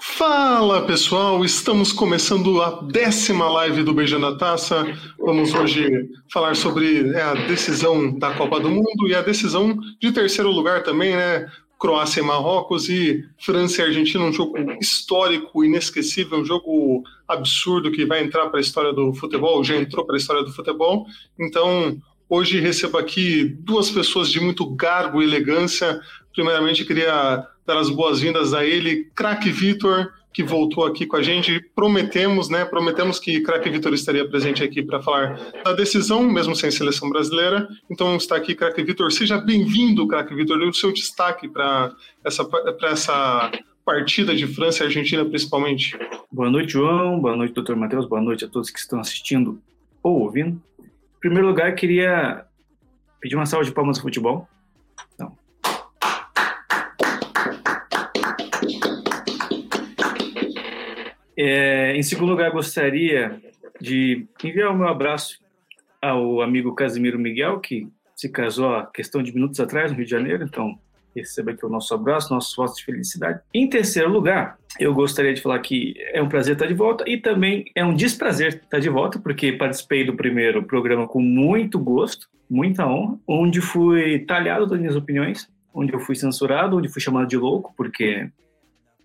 Fala pessoal, estamos começando a décima live do Beijando a Taça. Vamos hoje falar sobre a decisão da Copa do Mundo e a decisão de terceiro lugar também, né? Croácia e Marrocos e França e Argentina, um jogo histórico, inesquecível, um jogo absurdo que vai entrar para a história do futebol, já entrou para a história do futebol. Então, hoje recebo aqui duas pessoas de muito garbo e elegância. Primeiramente, queria dar as boas-vindas a ele, craque Vitor, que voltou aqui com a gente. Prometemos, né? Prometemos que craque Vitor estaria presente aqui para falar da decisão, mesmo sem seleção brasileira. Então está aqui, craque Vitor. Seja bem-vindo, craque Vitor. O seu destaque para essa, essa partida de França e Argentina, principalmente. Boa noite, João. Boa noite, doutor Matheus. Boa noite a todos que estão assistindo ou ouvindo. Primeiro lugar, queria pedir uma salva de palmas de futebol. Então. É, em segundo lugar, gostaria de enviar o meu abraço ao amigo Casimiro Miguel, que se casou há questão de minutos atrás no Rio de Janeiro. Então, receba aqui o nosso abraço, nossos votos de felicidade. Em terceiro lugar, eu gostaria de falar que é um prazer estar de volta e também é um desprazer estar de volta, porque participei do primeiro programa com muito gosto, muita honra, onde fui talhado das minhas opiniões, onde eu fui censurado, onde fui chamado de louco, porque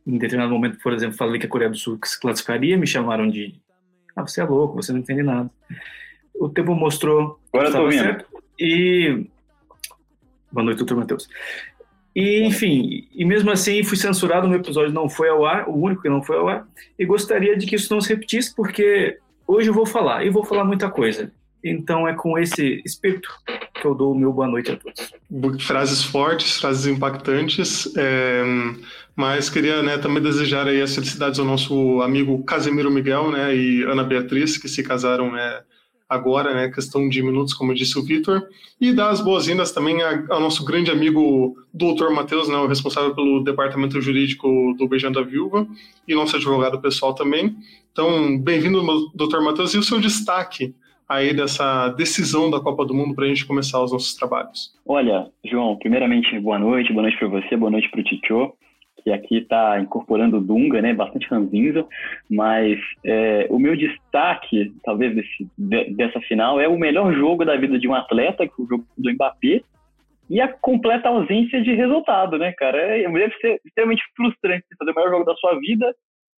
em determinado momento, por exemplo, falei que a Coreia do Sul se classificaria, me chamaram de ah, você é louco, você não entende nada. O tempo mostrou Agora que estava certo e boa noite, doutor Matheus. E, enfim, e mesmo assim fui censurado, no episódio não foi ao ar, o único que não foi ao ar, e gostaria de que isso não se repetisse, porque hoje eu vou falar, e vou falar muita coisa. Então é com esse espírito que eu dou o meu boa noite a todos. Frases fortes, frases impactantes, é, mas queria né, também desejar aí as felicidades ao nosso amigo Casemiro Miguel né, e Ana Beatriz, que se casaram né, agora, né, questão de minutos, como disse o Vitor, e dar as boas-vindas também ao nosso grande amigo doutor Matheus, né, o responsável pelo departamento jurídico do Beijando a Viúva, e nosso advogado pessoal também. Então, bem-vindo, doutor Matheus, e o seu destaque aí dessa decisão da Copa do Mundo para a gente começar os nossos trabalhos. Olha, João, primeiramente, boa noite, boa noite para você, boa noite para o Titio que aqui está incorporando Dunga, né, bastante ranzinza, mas é, o meu destaque, talvez, desse, de, dessa final é o melhor jogo da vida de um atleta, que é o jogo do Mbappé, e a completa ausência de resultado, né, cara? É, deve ser extremamente frustrante fazer o melhor jogo da sua vida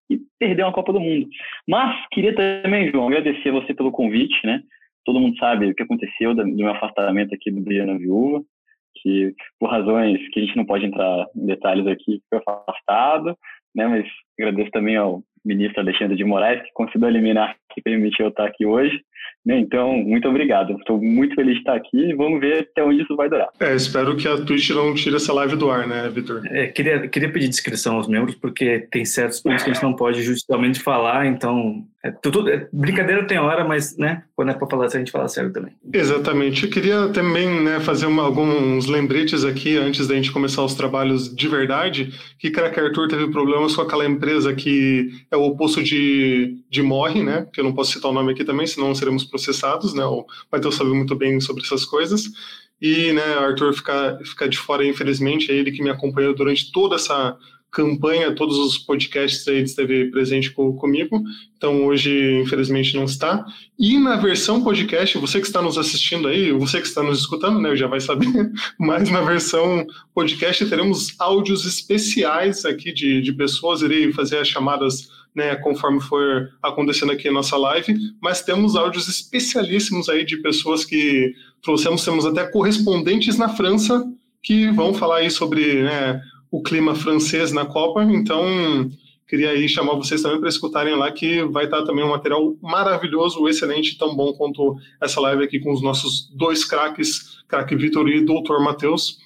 e perder uma Copa do Mundo. Mas queria também, João, agradecer você pelo convite, né? Todo mundo sabe o que aconteceu do meu afastamento aqui do Briana Viúva que por razões que a gente não pode entrar em detalhes aqui, foi afastado, né? Mas agradeço também ao ministro Alexandre de Moraes, que conseguiu eliminar que permitiu eu estar aqui hoje. Né? Então, muito obrigado. Estou muito feliz de estar aqui e vamos ver até onde isso vai durar. É, espero que a Twitch não tire essa live do ar, né, Vitor? É, queria, queria pedir descrição aos membros, porque tem certos pontos que a gente não pode justamente falar, então. É, tudo, é, brincadeira tem hora, mas né, quando é para falar sério, a gente fala sério também. Exatamente. Eu queria também né, fazer uma, alguns lembretes aqui antes da gente começar os trabalhos de verdade, que Crack Arthur teve problemas com aquela empresa que é o oposto de, de Morre, né? Que eu não posso citar o nome aqui também, senão processados, né? O Matheus sabe muito bem sobre essas coisas. E, né, Arthur fica, fica de fora, infelizmente, é ele que me acompanhou durante toda essa campanha, todos os podcasts aí esteve presente com, comigo, então hoje infelizmente não está. E na versão podcast, você que está nos assistindo aí, você que está nos escutando, né, já vai saber, mas na versão podcast teremos áudios especiais aqui de, de pessoas, irei fazer as chamadas né, conforme for acontecendo aqui a nossa live, mas temos áudios especialíssimos aí de pessoas que trouxemos, temos até correspondentes na França que vão falar aí sobre né, o clima francês na Copa, então queria aí chamar vocês também para escutarem lá que vai estar também um material maravilhoso, excelente, tão bom quanto essa live aqui com os nossos dois craques, craque Vitor e doutor Matheus.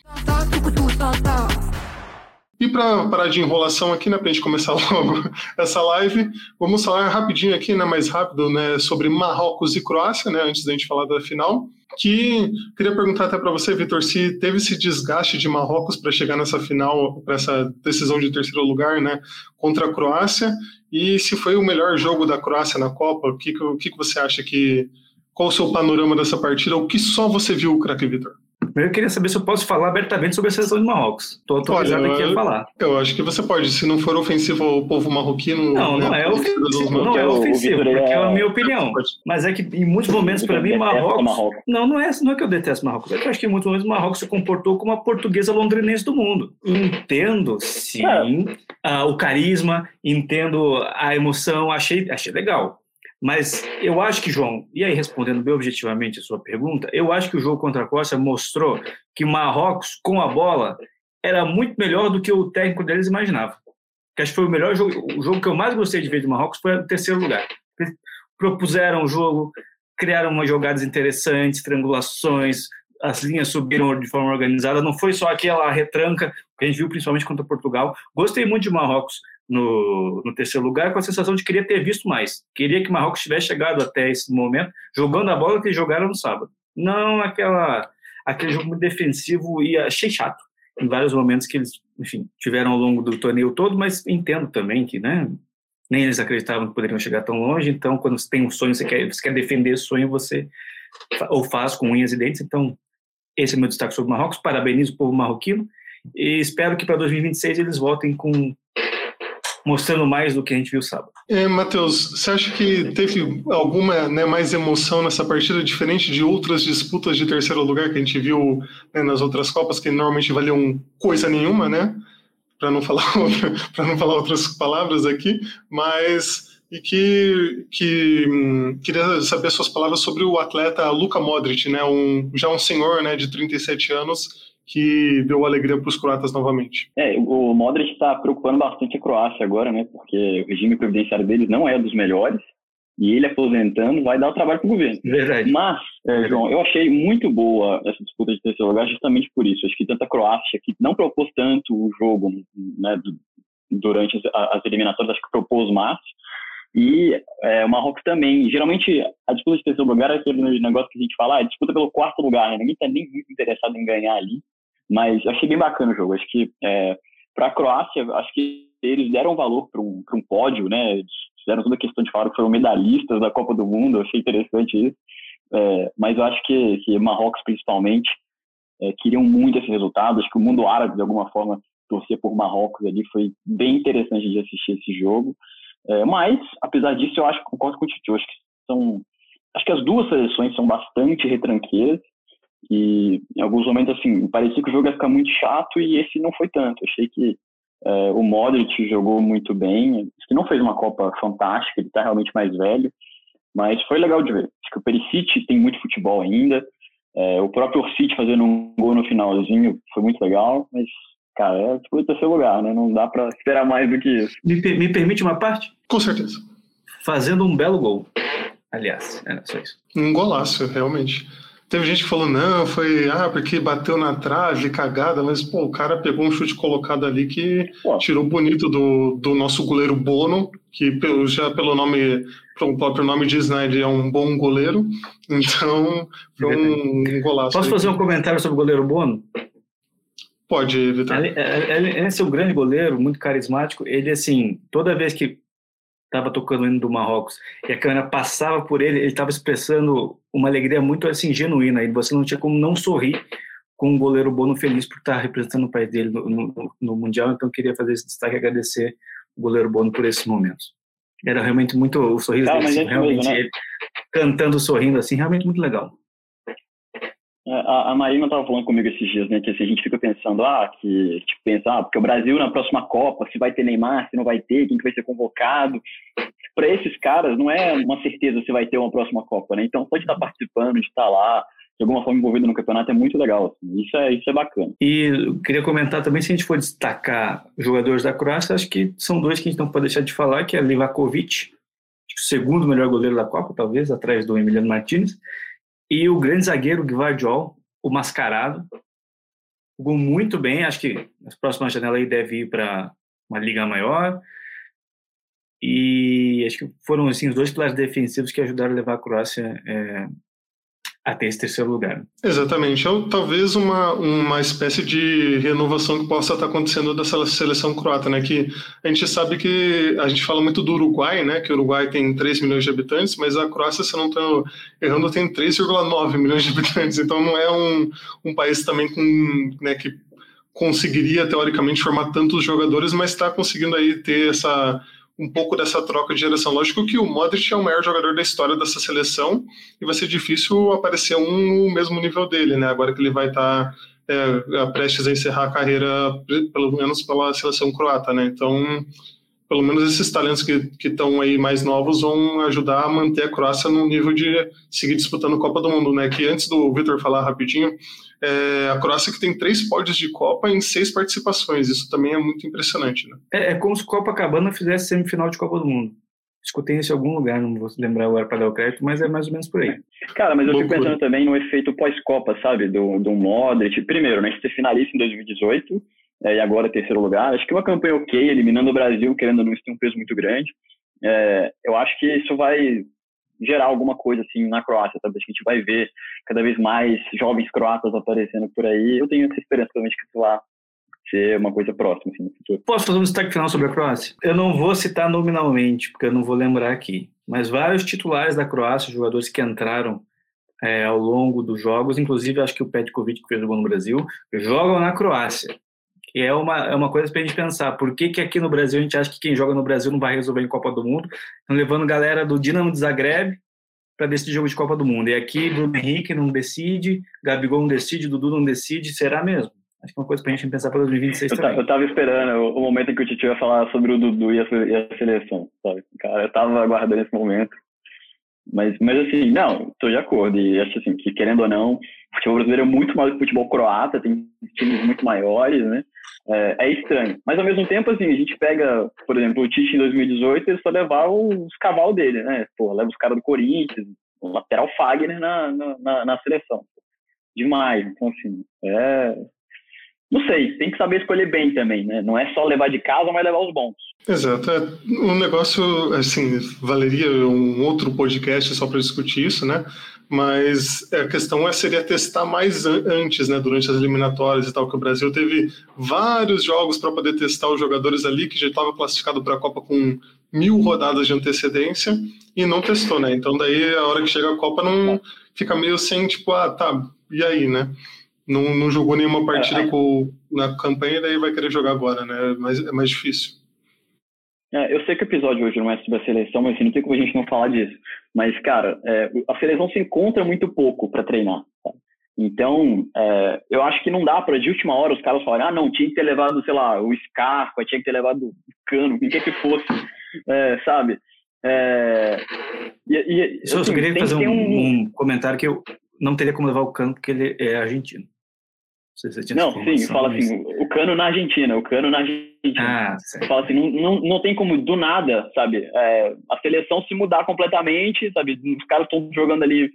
E para parar de enrolação aqui, né, para a gente começar logo essa live, vamos falar rapidinho aqui, né, mais rápido, né, sobre Marrocos e Croácia, né, antes da gente falar da final que queria perguntar até para você, Vitor, se teve esse desgaste de Marrocos para chegar nessa final, para essa decisão de terceiro lugar, né, contra a Croácia, e se foi o melhor jogo da Croácia na Copa, o que, que, que você acha que qual o seu panorama dessa partida, o que só você viu, craque Vitor? Primeiro eu queria saber se eu posso falar abertamente sobre a seleção de Marrocos. Estou autorizado Olha, aqui a falar. Eu acho que você pode, se não for ofensivo ao povo marroquino. Não, né, não é ofensivo, não é ofensivo, porque é a minha opinião. Mas é que em muitos momentos, para mim, Marrocos, Marrocos. Não, não é, não é que eu detesto Marrocos. É que eu acho que em muitos momentos Marrocos se comportou como a portuguesa londrinense do mundo. Entendo, sim, é. uh, o carisma, entendo a emoção, achei, achei legal. Mas eu acho que, João, e aí respondendo bem objetivamente a sua pergunta, eu acho que o jogo contra a Costa mostrou que Marrocos, com a bola, era muito melhor do que o técnico deles imaginava. Que acho que foi o melhor jogo, o jogo que eu mais gostei de ver de Marrocos foi o terceiro lugar. Eles propuseram o jogo, criaram umas jogadas interessantes, triangulações, as linhas subiram de forma organizada, não foi só aquela retranca que a gente viu principalmente contra Portugal. Gostei muito de Marrocos no, no, terceiro lugar com a sensação de querer ter visto mais. Queria que o Marrocos tivesse chegado até esse momento jogando a bola que eles jogaram no sábado. Não aquela, aquele jogo defensivo e achei chato em vários momentos que eles, enfim, tiveram ao longo do torneio todo, mas entendo também que, né, nem eles acreditavam que poderiam chegar tão longe, então quando você tem um sonho, você quer, você quer defender esse sonho, você ou faz com unhas e dentes, então esse é meu destaque sobre o Marrocos, parabenizo o povo marroquino e espero que para 2026 eles voltem com mostrando mais do que a gente viu sábado. É, Matheus, você acha que teve alguma né, mais emoção nessa partida, diferente de outras disputas de terceiro lugar que a gente viu né, nas outras Copas, que normalmente valiam coisa nenhuma, né? Para não falar não falar outras palavras aqui, mas e que, que hum, queria saber suas palavras sobre o atleta Luka Modric, né, um, já um senhor né, de 37 anos que deu alegria para os croatas novamente. É, o Modric está preocupando bastante a Croácia agora, né? Porque o regime previdenciário deles não é dos melhores e ele aposentando vai dar o trabalho para o governo. Verdade. Mas, é, João, eu achei muito boa essa disputa de terceiro lugar justamente por isso. Acho que tanta Croácia que não propôs tanto o jogo né, durante as, as eliminatórias, acho que propôs mais. E é, o Marrocos também. Geralmente, a disputa de terceiro lugar é aquele negócio que a gente fala, ah, disputa pelo quarto lugar, né? Ninguém está nem muito interessado em ganhar ali. Mas achei bem bacana o jogo. Acho que é, para a Croácia, acho que eles deram valor para um, um pódio, né? Fizeram toda a questão de falar que foram medalhistas da Copa do Mundo. Achei interessante isso. É, mas eu acho que, que Marrocos, principalmente, é, queriam muito esse resultado. Acho que o mundo árabe, de alguma forma, torcer por Marrocos ali foi bem interessante de assistir esse jogo. É, mas, apesar disso, eu acho que concordo com o Tito. Acho que são. Acho que as duas seleções são bastante retranqueiras. E em alguns momentos, assim, parecia que o jogo ia ficar muito chato e esse não foi tanto. Achei que é, o Modric jogou muito bem, que não fez uma Copa fantástica, ele está realmente mais velho, mas foi legal de ver. Acho que o Perisic tem muito futebol ainda, é, o próprio Orsic fazendo um gol no finalzinho foi muito legal, mas, cara, é tipo o terceiro lugar, né? Não dá para esperar mais do que isso. Me, me permite uma parte? Com certeza. Fazendo um belo gol. Aliás, é só isso. Um golaço, realmente. Teve gente que falou, não, foi, ah, porque bateu na trave, cagada, mas, pô, o cara pegou um chute colocado ali que pô. tirou bonito do, do nosso goleiro Bono, que pelo, já pelo nome, pelo próprio nome diz, né, ele é um bom goleiro, então foi um, um golaço. Posso fazer um comentário sobre o goleiro Bono? Pode, Vitor. Ele, ele, ele é seu grande goleiro, muito carismático, ele, assim, toda vez que estava tocando o hino do Marrocos e a câmera passava por ele, ele estava expressando uma alegria muito assim genuína. E você não tinha como não sorrir com um goleiro Bono feliz por estar representando o país dele no, no, no Mundial. Então, queria fazer esse destaque e agradecer o goleiro Bono por esses momentos. Era realmente muito o sorriso dele, assim, realmente mesmo, né? ele cantando, sorrindo, assim, realmente muito legal. É, a, a Marina estava falando comigo esses dias, né, que assim, a gente fica pensando, ah, que, tipo, pensa, ah, porque o Brasil na próxima Copa, se vai ter Neymar, se não vai ter, quem que vai ser convocado. Para esses caras, não é uma certeza se vai ter uma próxima Copa, né? Então, pode estar participando, de estar lá, de alguma forma envolvido no campeonato, é muito legal. Assim. Isso, é, isso é bacana. E eu queria comentar também, se a gente for destacar jogadores da Croácia, acho que são dois que a gente não pode deixar de falar, que é Livakovic, o segundo melhor goleiro da Copa, talvez, atrás do Emiliano Martinez, e o grande zagueiro Guardiol, o mascarado, jogou muito bem. Acho que nas próximas janelas aí deve ir para uma liga maior. E acho que foram assim, os dois pilares defensivos que ajudaram a levar a Croácia é, a ter esse terceiro lugar. Exatamente. É talvez uma, uma espécie de renovação que possa estar acontecendo dessa seleção croata, né? Que a gente sabe que a gente fala muito do Uruguai, né? Que o Uruguai tem 3 milhões de habitantes, mas a Croácia, se não estou errando, tem 3,9 milhões de habitantes. Então não é um, um país também com, né, que conseguiria teoricamente formar tantos jogadores, mas está conseguindo aí ter essa um pouco dessa troca de geração. Lógico que o Modric é o maior jogador da história dessa seleção e vai ser difícil aparecer um no mesmo nível dele, né? Agora que ele vai estar tá, é, prestes a encerrar a carreira, pelo menos pela seleção croata, né? Então, pelo menos esses talentos que estão aí mais novos vão ajudar a manter a Croácia no nível de seguir disputando a Copa do Mundo, né? Que antes do Vitor falar rapidinho, é, a Croácia que tem três pódios de Copa em seis participações. Isso também é muito impressionante. Né? É, é como se Copacabana fizesse semifinal de Copa do Mundo. Escutei isso em algum lugar, não vou lembrar agora para dar o crédito, mas é mais ou menos por aí. Cara, mas eu Loucura. fico pensando também no efeito pós-Copa, sabe? Do, do Modric. Primeiro, né? Ser finalista em 2018 é, e agora terceiro lugar. Acho que uma campanha ok, eliminando o Brasil, querendo ou não, isso tem um peso muito grande. É, eu acho que isso vai gerar alguma coisa assim na Croácia, sabe? A gente vai ver cada vez mais jovens croatas aparecendo por aí. Eu tenho essa esperança também de que isso lá ser uma coisa próxima assim, no futuro. Posso fazer um destaque final sobre a Croácia? Eu não vou citar nominalmente, porque eu não vou lembrar aqui, mas vários titulares da Croácia, jogadores que entraram é, ao longo dos jogos, inclusive acho que o Petkovic que fez o gol no Brasil, jogam na Croácia. Que é uma, é uma coisa para a gente pensar. Por que, que aqui no Brasil a gente acha que quem joga no Brasil não vai resolver em Copa do Mundo? Estão levando galera do Dinamo de Zagreb para decidir jogo de Copa do Mundo. E aqui Bruno Henrique não decide, Gabigol não decide, Dudu não decide. Será mesmo? Acho que é uma coisa para a gente pensar para 2026 eu também. Eu estava esperando o momento em que o Titi ia falar sobre o Dudu e a, e a seleção, sabe? Cara, eu estava aguardando esse momento. Mas, mas assim, não, estou de acordo. E acho assim, que querendo ou não, o futebol brasileiro é muito mais do que o futebol croata, tem times muito maiores, né? É, é, estranho. Mas ao mesmo tempo, assim, a gente pega, por exemplo, o Tite em 2018, ele só levar os cavalos dele, né? Pô, leva os caras do Corinthians, o lateral Fagner na, na, na, seleção. Demais. Então, assim, é. Não sei, tem que saber escolher bem também, né? Não é só levar de casa, mas levar os bons. Exato. É, um negócio, assim, valeria um outro podcast só para discutir isso, né? Mas a questão é, seria testar mais antes, né, durante as eliminatórias e tal, que o Brasil teve vários jogos para poder testar os jogadores ali que já estava classificado para a Copa com mil rodadas de antecedência e não testou, né? Então daí a hora que chega a Copa não fica meio sem tipo, ah, tá, e aí, né? Não, não jogou nenhuma partida é, com, na campanha e daí vai querer jogar agora, né? Mas é mais difícil. É, eu sei que o episódio hoje não é sobre a seleção, mas assim, não tem como a gente não falar disso. Mas, cara, é, a seleção se encontra muito pouco para treinar. Tá? Então, é, eu acho que não dá para de última hora os caras falarem, ah, não, tinha que ter levado, sei lá, o Scarpa, tinha que ter levado o Cano, quem quer que fosse, é, sabe? É, e, e, assim, eu queria fazer um, um... um comentário que eu não teria como levar o Cano porque ele é argentino. Não, sim, fala assim, o Cano na Argentina, o Cano na Argentina. Ah, fala assim, não, não, não tem como do nada, sabe, é, a seleção se mudar completamente, sabe, os caras estão jogando ali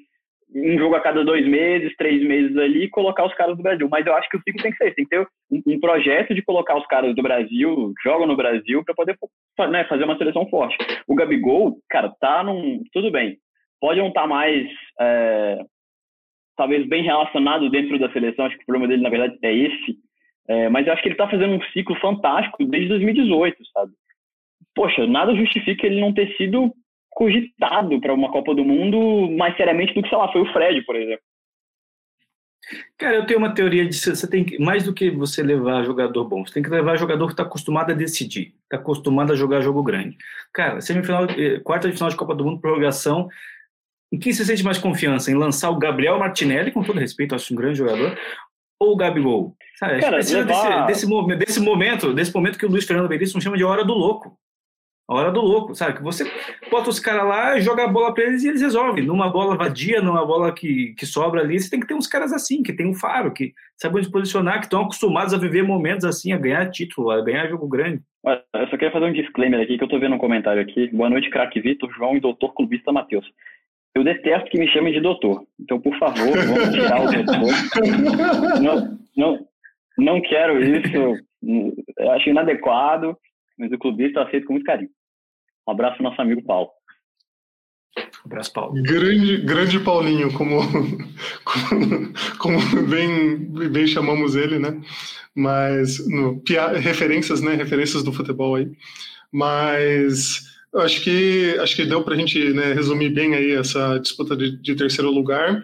um jogo a cada dois meses, três meses ali e colocar os caras do Brasil. Mas eu acho que o ciclo tem que ser, tem que ter um, um projeto de colocar os caras do Brasil, jogam no Brasil, para poder né, fazer uma seleção forte. O Gabigol, cara, tá num. Tudo bem. Pode não estar tá mais é, talvez bem relacionado dentro da seleção, acho que o problema dele, na verdade, é esse. É, mas eu acho que ele está fazendo um ciclo fantástico desde 2018, sabe? Poxa, nada justifica ele não ter sido cogitado para uma Copa do Mundo mais seriamente do que, sei lá, foi o Fred, por exemplo. Cara, eu tenho uma teoria de você tem que, mais do que você levar jogador bom, você tem que levar jogador que está acostumado a decidir, está acostumado a jogar jogo grande. Cara, semifinal, eh, quarta de final de Copa do Mundo, prorrogação, em quem você sente mais confiança? Em lançar o Gabriel Martinelli, com todo respeito, acho um grande jogador, ou o Gabigol? Sabe, Cara, precisa levar... desse, desse, desse, momento, desse momento que o Luiz Fernando Veríssimo chama de hora do louco. A hora do louco, sabe? Que você bota os caras lá, joga a bola para eles e eles resolvem. Numa bola vadia, numa bola que, que sobra ali, você tem que ter uns caras assim, que tem um faro, que sabem se posicionar, que estão acostumados a viver momentos assim, a ganhar título, a ganhar jogo grande. Eu só queria fazer um disclaimer aqui, que eu tô vendo um comentário aqui. Boa noite, craque Vitor, João e doutor clubista Matheus. Eu detesto que me chamem de doutor. Então, por favor, vamos tirar o doutor. Não, não, não quero isso. Eu acho inadequado, mas o clubista aceito com muito carinho. Um abraço ao nosso amigo Paulo. Abraço, Paulo. Grande, grande Paulinho, como, como, como bem, bem chamamos ele, né? Mas no, referências, né? Referências do futebol aí. Mas acho que acho que deu para a gente né, resumir bem aí essa disputa de, de, terceiro lugar.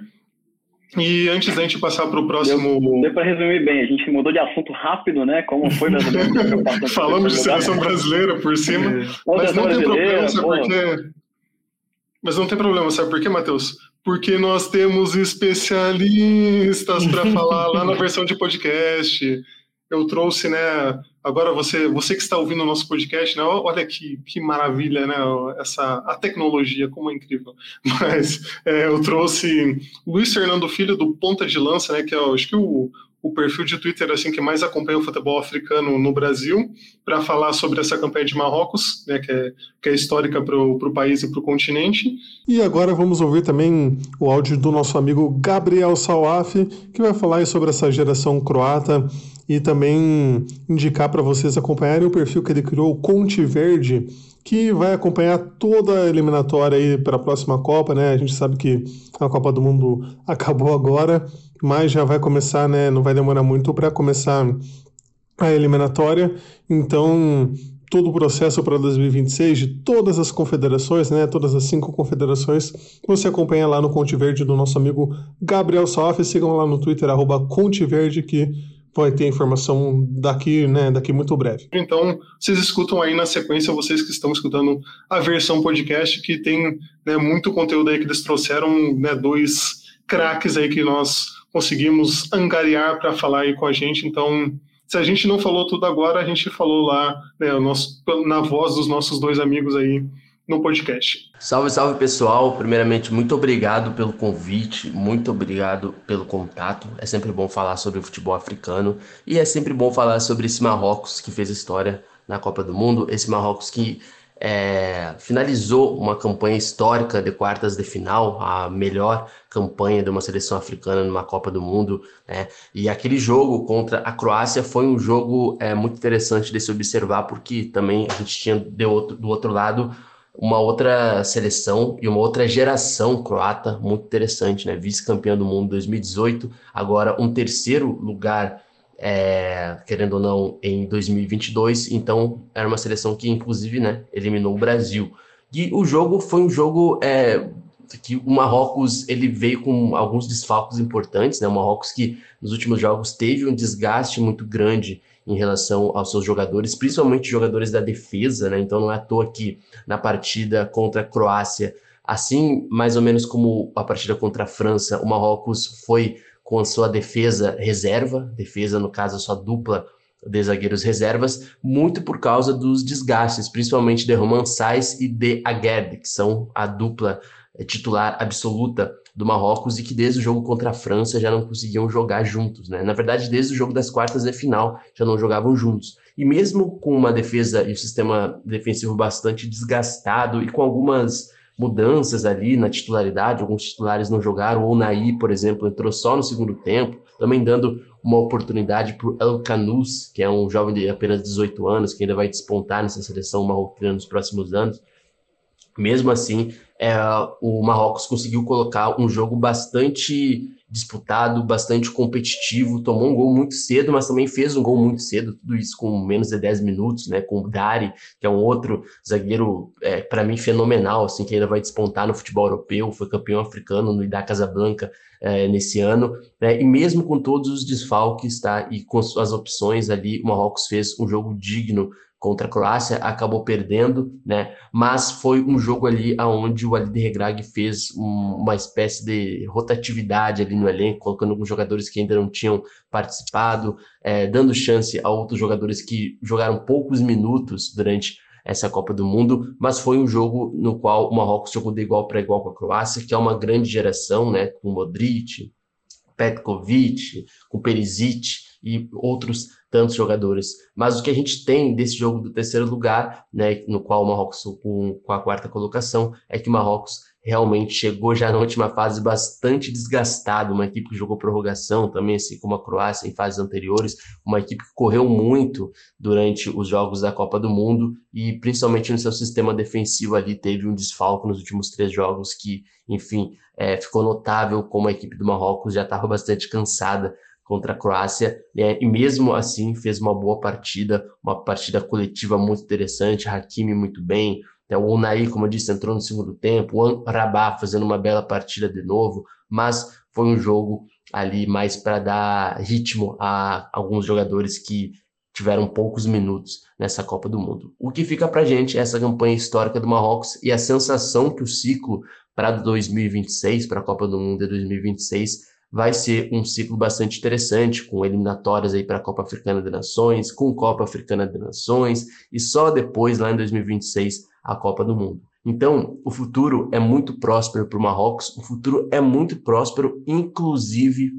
E antes da gente passar para o próximo. Deu, deu para resumir bem, a gente mudou de assunto rápido, né? Como foi mais ou menos Falamos de seleção brasileira por cima. É. Mas não tem problema, sabe porque mas não tem problema, sabe por quê, Matheus? Porque nós temos especialistas para falar lá na versão de podcast. Eu trouxe, né? Agora você, você que está ouvindo o nosso podcast, né? Olha que, que maravilha, né? Essa a tecnologia como é incrível. Mas é, eu trouxe Luiz Fernando Filho do Ponta de Lança, né? Que é, acho que o, o perfil de Twitter assim que mais acompanha o futebol africano no Brasil, para falar sobre essa campanha de Marrocos, né, que, é, que é histórica para o país e para o continente. E agora vamos ouvir também o áudio do nosso amigo Gabriel Salaf, que vai falar sobre essa geração croata e também indicar para vocês acompanharem o perfil que ele criou, Conte Verde, que vai acompanhar toda a eliminatória aí para a próxima Copa, né? A gente sabe que a Copa do Mundo acabou agora, mas já vai começar, né? Não vai demorar muito para começar a eliminatória. Então, todo o processo para 2026 de todas as confederações, né? Todas as cinco confederações, você acompanha lá no Conte Verde do nosso amigo Gabriel Soff. Sigam lá no Twitter, arroba Conte Verde, que vai ter informação daqui, né, daqui muito breve. Então, vocês escutam aí na sequência, vocês que estão escutando a versão podcast, que tem né, muito conteúdo aí que eles trouxeram, né, dois craques aí que nós conseguimos angariar para falar aí com a gente. Então, se a gente não falou tudo agora, a gente falou lá, né, nosso, na voz dos nossos dois amigos aí no podcast. Salve, salve pessoal. Primeiramente, muito obrigado pelo convite, muito obrigado pelo contato. É sempre bom falar sobre o futebol africano e é sempre bom falar sobre esse Marrocos que fez história na Copa do Mundo, esse Marrocos que é, finalizou uma campanha histórica de quartas de final, a melhor campanha de uma seleção africana numa Copa do Mundo. Né? E aquele jogo contra a Croácia foi um jogo é, muito interessante de se observar, porque também a gente tinha de outro, do outro lado uma outra seleção e uma outra geração croata muito interessante, né? Vice-campeão do mundo 2018, agora um terceiro lugar, é, querendo ou não, em 2022. Então, era uma seleção que, inclusive, né, eliminou o Brasil. E o jogo foi um jogo é, que o Marrocos ele veio com alguns desfalques importantes, né? O Marrocos que nos últimos jogos teve um desgaste muito grande em relação aos seus jogadores, principalmente jogadores da defesa, né? Então não é à toa que na partida contra a Croácia, assim mais ou menos como a partida contra a França, o Marrocos foi com a sua defesa reserva, defesa no caso a sua dupla de zagueiros reservas, muito por causa dos desgastes, principalmente de Roman Sais e de Aguerd, que são a dupla eh, titular absoluta do Marrocos e que desde o jogo contra a França já não conseguiam jogar juntos, né? Na verdade, desde o jogo das quartas de final já não jogavam juntos. E mesmo com uma defesa e um sistema defensivo bastante desgastado e com algumas mudanças ali na titularidade, alguns titulares não jogaram, ou Naí, por exemplo, entrou só no segundo tempo, também dando uma oportunidade para o El Canus, que é um jovem de apenas 18 anos, que ainda vai despontar nessa seleção marroquina nos próximos anos. Mesmo assim, é, o Marrocos conseguiu colocar um jogo bastante disputado, bastante competitivo, tomou um gol muito cedo, mas também fez um gol muito cedo, tudo isso com menos de 10 minutos, né, com o Dari, que é um outro zagueiro, é, para mim, fenomenal, assim, que ainda vai despontar no futebol europeu, foi campeão africano no Ida Casablanca é, nesse ano, né, e mesmo com todos os desfalques, tá, e com as opções ali, o Marrocos fez um jogo digno contra a Croácia, acabou perdendo, né? Mas foi um jogo ali aonde o Ali Regrag fez um, uma espécie de rotatividade ali no elenco, colocando alguns jogadores que ainda não tinham participado, é, dando chance a outros jogadores que jogaram poucos minutos durante essa Copa do Mundo, mas foi um jogo no qual o Marrocos jogou de igual para igual com a Croácia, que é uma grande geração, né? Com Modric, Petkovic, com Perisic e outros tantos jogadores. Mas o que a gente tem desse jogo do terceiro lugar, né, no qual o Marrocos com, com a quarta colocação, é que o Marrocos realmente chegou já na última fase bastante desgastado, uma equipe que jogou prorrogação também, assim como a Croácia em fases anteriores, uma equipe que correu muito durante os jogos da Copa do Mundo e principalmente no seu sistema defensivo ali teve um desfalco nos últimos três jogos que, enfim, é, ficou notável como a equipe do Marrocos já estava bastante cansada contra a Croácia, né? e mesmo assim fez uma boa partida, uma partida coletiva muito interessante, Hakimi muito bem, né? o Unai, como eu disse, entrou no segundo tempo, o Rabá fazendo uma bela partida de novo, mas foi um jogo ali mais para dar ritmo a alguns jogadores que tiveram poucos minutos nessa Copa do Mundo. O que fica para gente é essa campanha histórica do Marrocos e a sensação que o ciclo para 2026, para a Copa do Mundo de 2026, vai ser um ciclo bastante interessante, com eliminatórias aí para a Copa Africana de Nações, com Copa Africana de Nações, e só depois, lá em 2026, a Copa do Mundo. Então, o futuro é muito próspero para o Marrocos, o futuro é muito próspero, inclusive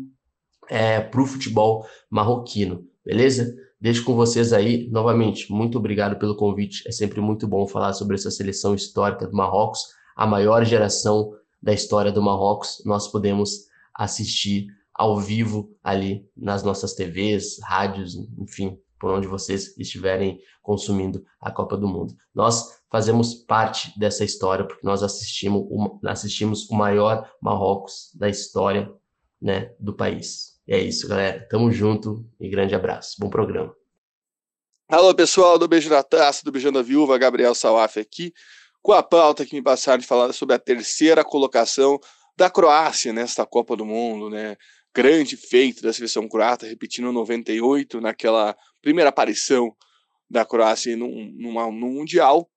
é, para o futebol marroquino, beleza? Deixo com vocês aí, novamente, muito obrigado pelo convite. É sempre muito bom falar sobre essa seleção histórica do Marrocos, a maior geração da história do Marrocos. Nós podemos assistir ao vivo ali nas nossas TVs, rádios, enfim, por onde vocês estiverem consumindo a Copa do Mundo. Nós fazemos parte dessa história porque nós assistimos, assistimos o maior Marrocos da história né, do país. E é isso, galera. Tamo junto e grande abraço. Bom programa. Alô, pessoal do Beijo na Taça, do Beijando a Viúva, Gabriel Salaf aqui, com a pauta que me passaram de falar sobre a terceira colocação da Croácia nesta Copa do Mundo, né? Grande feito da seleção croata, repetindo 98 naquela primeira aparição da Croácia num, Mundial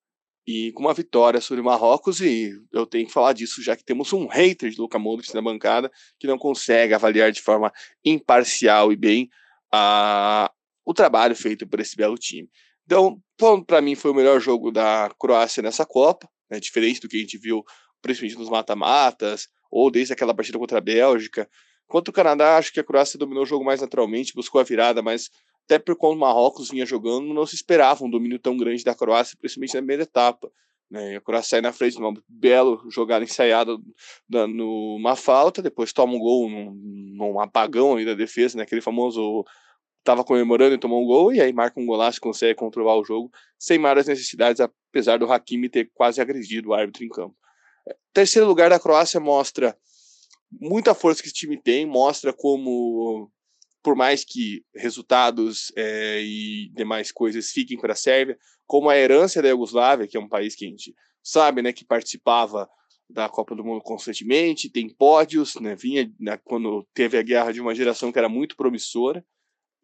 e com uma vitória sobre Marrocos e eu tenho que falar disso já que temos um hater de Luka Modric na bancada que não consegue avaliar de forma imparcial e bem a, o trabalho feito por esse belo time. Então, para mim foi o melhor jogo da Croácia nessa Copa, né, diferente do que a gente viu principalmente nos mata-matas, ou desde aquela partida contra a Bélgica. Contra o Canadá, acho que a Croácia dominou o jogo mais naturalmente, buscou a virada, mas até por quando o Marrocos vinha jogando, não se esperava um domínio tão grande da Croácia, principalmente na primeira etapa. Né? A Croácia sai na frente numa belo jogada ensaiada numa falta, depois toma um gol num, num apagão aí da defesa, né? aquele famoso estava comemorando e tomou um gol, e aí marca um golaço e consegue controlar o jogo sem maiores necessidades, apesar do Hakimi ter quase agredido o árbitro em campo. Terceiro lugar da Croácia mostra muita força que esse time tem, mostra como, por mais que resultados é, e demais coisas fiquem para a Sérvia, como a herança da Iugoslávia, que é um país que a gente sabe, né, que participava da Copa do Mundo constantemente, tem pódios, né, vinha né, quando teve a guerra de uma geração que era muito promissora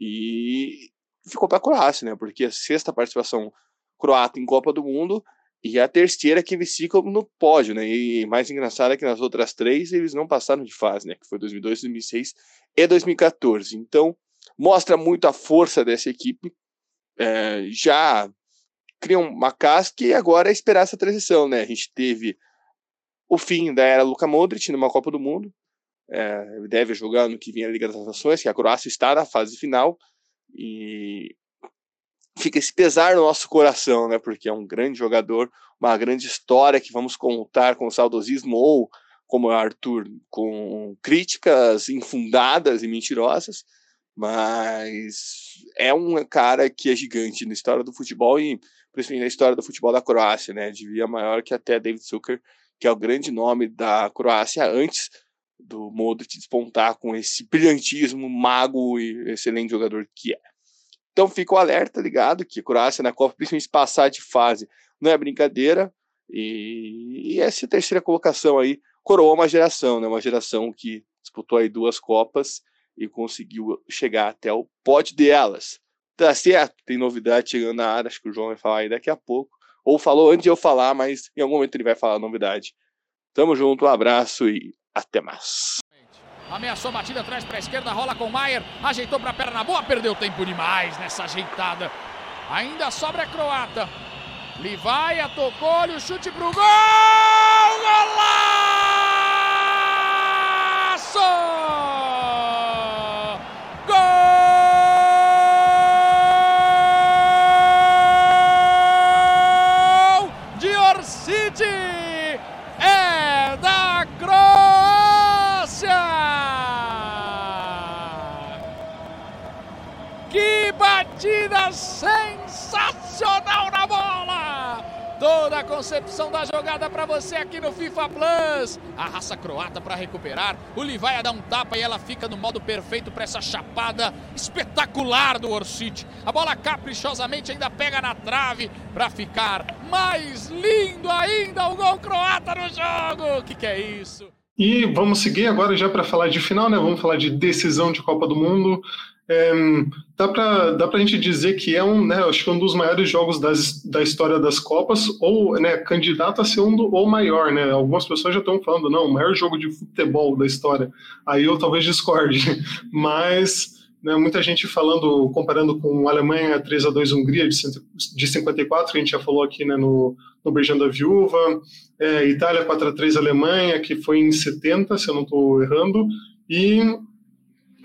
e ficou para a Croácia, né, porque a sexta participação croata em Copa do Mundo e a terceira que eles ficam no pódio, né? E mais engraçado é que nas outras três eles não passaram de fase, né? Que foi 2002, 2006 e 2014. Então, mostra muito a força dessa equipe. É, já cria uma casca e agora é esperar essa transição, né? A gente teve o fim da era Luka Modric numa Copa do Mundo. É, deve jogar no que vem a Liga das Nações, que a Croácia está na fase final. E fica esse pesar no nosso coração, né? Porque é um grande jogador, uma grande história que vamos contar com saudosismo ou, como Arthur, com críticas infundadas e mentirosas, mas é um cara que é gigante na história do futebol e principalmente na história do futebol da Croácia, né? Devia maior que até David Zucker, que é o grande nome da Croácia antes do Modric despontar com esse brilhantismo, mago e excelente jogador que é. Então fica o alerta ligado que Croácia na Copa, principalmente passar de fase, não é brincadeira. E, e essa terceira colocação aí coroou uma geração, né? Uma geração que disputou aí duas Copas e conseguiu chegar até o pódio delas. Tá certo? Tem novidade chegando na área, acho que o João vai falar aí daqui a pouco. Ou falou antes de eu falar, mas em algum momento ele vai falar a novidade. Tamo junto, um abraço e até mais. Ameaçou batida atrás para a esquerda, rola com o Maier, ajeitou para a perna boa, perdeu tempo demais nessa ajeitada. Ainda sobra a croata. Livaia tocou o chute pro gol! Golaço! Sensacional na bola! Toda a concepção da jogada para você aqui no FIFA Plus. A raça croata para recuperar. O Livaia dá um tapa e ela fica no modo perfeito para essa chapada espetacular do Orsic. A bola caprichosamente ainda pega na trave para ficar mais lindo ainda o gol croata no jogo. O que, que é isso? E vamos seguir agora já para falar de final, né? Vamos falar de decisão de Copa do Mundo. É, dá para dá a gente dizer que é um, né, acho que um dos maiores jogos das, da história das Copas, ou né, candidato a ser um do, ou maior, né? Algumas pessoas já estão falando, não, o maior jogo de futebol da história. Aí eu talvez discorde, mas né, muita gente falando, comparando com a Alemanha 3 a 2 Hungria de, de 54, que a gente já falou aqui né, no, no Beijando a Viúva, é, Itália 4 a 3 Alemanha, que foi em 70, se eu não estou errando, e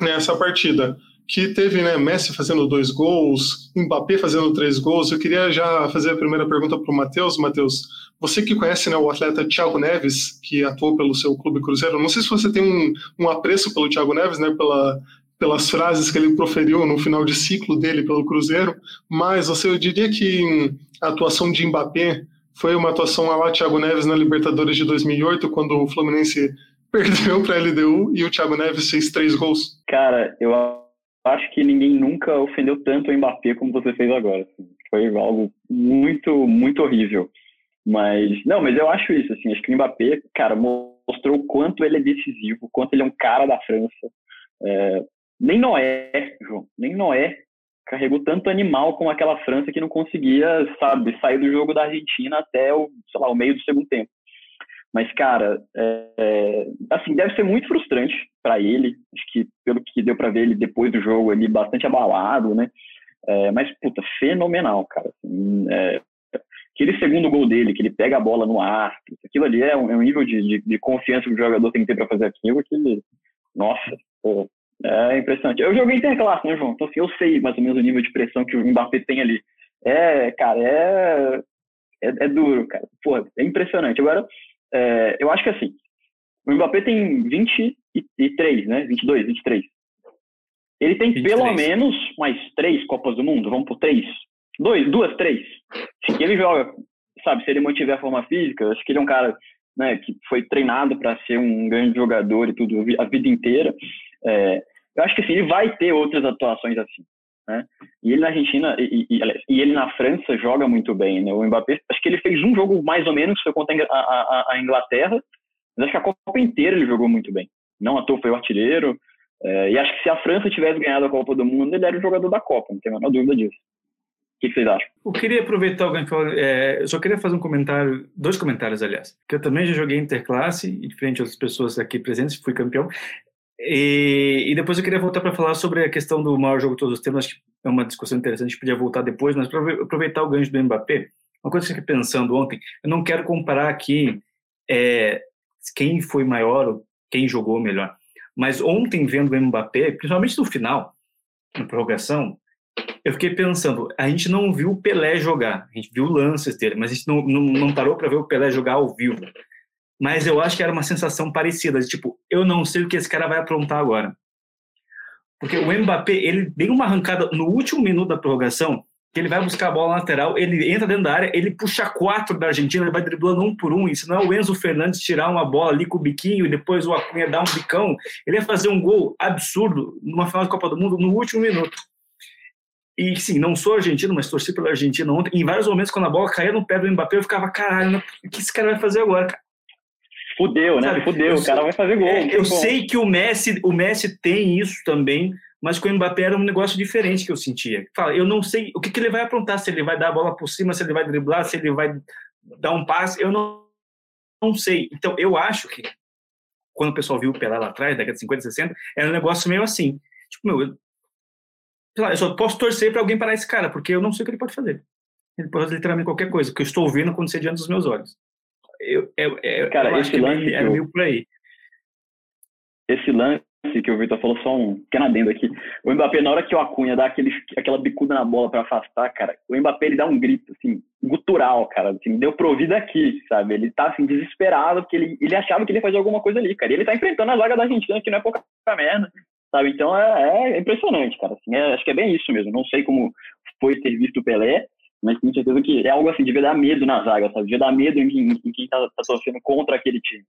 nessa partida que teve né, Messi fazendo dois gols, Mbappé fazendo três gols. Eu queria já fazer a primeira pergunta para o Matheus. Matheus, você que conhece né, o atleta Thiago Neves, que atuou pelo seu clube Cruzeiro, não sei se você tem um, um apreço pelo Thiago Neves, né, pela, pelas frases que ele proferiu no final de ciclo dele pelo Cruzeiro, mas você eu diria que a atuação de Mbappé foi uma atuação lá Thiago Neves na Libertadores de 2008, quando o Fluminense perdeu para a LDU e o Thiago Neves fez três gols. Cara, eu acho que ninguém nunca ofendeu tanto o Mbappé como você fez agora. Assim. Foi algo muito, muito horrível. Mas, não, mas eu acho isso, assim, acho que o Mbappé, cara, mostrou o quanto ele é decisivo, o quanto ele é um cara da França. É, nem Noé, João, nem Noé carregou tanto animal com aquela França que não conseguia, sabe, sair do jogo da Argentina até o, sei lá, o meio do segundo tempo. Mas, cara, é, é, assim, deve ser muito frustrante para ele. Acho que, pelo que deu para ver ele depois do jogo, ele bastante abalado, né? É, mas, puta, fenomenal, cara. Assim, é, aquele segundo gol dele, que ele pega a bola no ar, aquilo ali é um, é um nível de, de, de, confiança que o jogador tem que ter para fazer aquilo que, nossa, pô, é impressionante. Eu joguei interclasse, né, João? Então, assim, eu sei mais ou menos o nível de pressão que o Mbappé tem ali. É, cara, é, é, é duro, cara. Pô, é impressionante. Agora, é, eu acho que assim, o Mbappé tem 23, né? 22, 23. Ele tem 23. pelo menos mais três Copas do Mundo, vamos por três. Dois, duas, três. Se ele joga, sabe, se ele mantiver a forma física, acho que ele é um cara né, que foi treinado para ser um grande jogador e tudo a vida inteira. É, eu acho que assim, ele vai ter outras atuações assim. Né? E ele na Argentina e, e, e, ele na França joga muito bem, né? O Mbappé, acho que ele fez um jogo mais ou menos, foi contra a, a, a Inglaterra, mas acho que a Copa inteira ele jogou muito bem. Não à toa foi o artilheiro, é, e acho que se a França tivesse ganhado a Copa do Mundo, ele era o jogador da Copa, não tem a menor dúvida disso. O que, vocês acham? Eu queria aproveitar o falou, é, eu só queria fazer um comentário, dois comentários, aliás, que eu também já joguei interclasse, e diferente outras pessoas aqui presentes, fui campeão, e, e, depois eu queria voltar para falar sobre a questão do maior jogo de todos os tempos. Acho que é uma discussão interessante, a gente podia voltar depois, mas para aproveitar o gancho do Mbappé, uma coisa que eu fiquei pensando ontem, eu não quero comparar aqui é, quem foi maior ou quem jogou melhor, mas ontem vendo o Mbappé, principalmente no final, na prorrogação, eu fiquei pensando, a gente não viu o Pelé jogar, a gente viu lances dele, mas a gente não, não, não parou para ver o Pelé jogar ao vivo mas eu acho que era uma sensação parecida, de tipo, eu não sei o que esse cara vai aprontar agora. Porque o Mbappé, ele deu uma arrancada no último minuto da prorrogação, que ele vai buscar a bola lateral, ele entra dentro da área, ele puxa quatro da Argentina, ele vai driblando um por um, e se não é o Enzo Fernandes tirar uma bola ali com o biquinho e depois o Acunha dar um bicão, ele ia fazer um gol absurdo numa final de Copa do Mundo no último minuto. E sim, não sou argentino, mas torci pela Argentina ontem. Em vários momentos, quando a bola caía no pé do Mbappé, eu ficava, caralho, o que esse cara vai fazer agora? Fudeu, né? Sabe, Fudeu, o cara vai fazer gol. É, eu sei que o Messi, o Messi tem isso também, mas com o Mbappé era um negócio diferente que eu sentia. Fala, eu não sei o que, que ele vai aprontar, se ele vai dar a bola por cima, se ele vai driblar, se ele vai dar um passe, eu não, não sei. Então, eu acho que quando o pessoal viu o Pelé lá atrás, década de 50, 60, era um negócio meio assim. Tipo, meu, eu, eu só posso torcer para alguém parar esse cara, porque eu não sei o que ele pode fazer. Ele pode fazer literalmente qualquer coisa, que eu estou vendo acontecer diante dos meus olhos eu, eu, eu, Cara, eu esse lance. É meio por aí. Esse lance que o Vitor falou, só um pequeno adendo aqui. O Mbappé, na hora que o Acunha dá aquele, aquela bicuda na bola para afastar, cara, o Mbappé ele dá um grito, assim, gutural, cara. Assim, deu pro ouvido aqui, sabe? Ele tá, assim, desesperado, porque ele, ele achava que ele ia fazer alguma coisa ali, cara. E ele tá enfrentando a zaga da Argentina, que não é pouca merda, sabe? Então é, é impressionante, cara. Assim, é, acho que é bem isso mesmo. Não sei como foi ter visto o Pelé, mas tenho certeza que é algo assim, devia dar medo na zaga, sabe? Devia dar medo em, em, em quem tá, tá torcendo contra aquele time.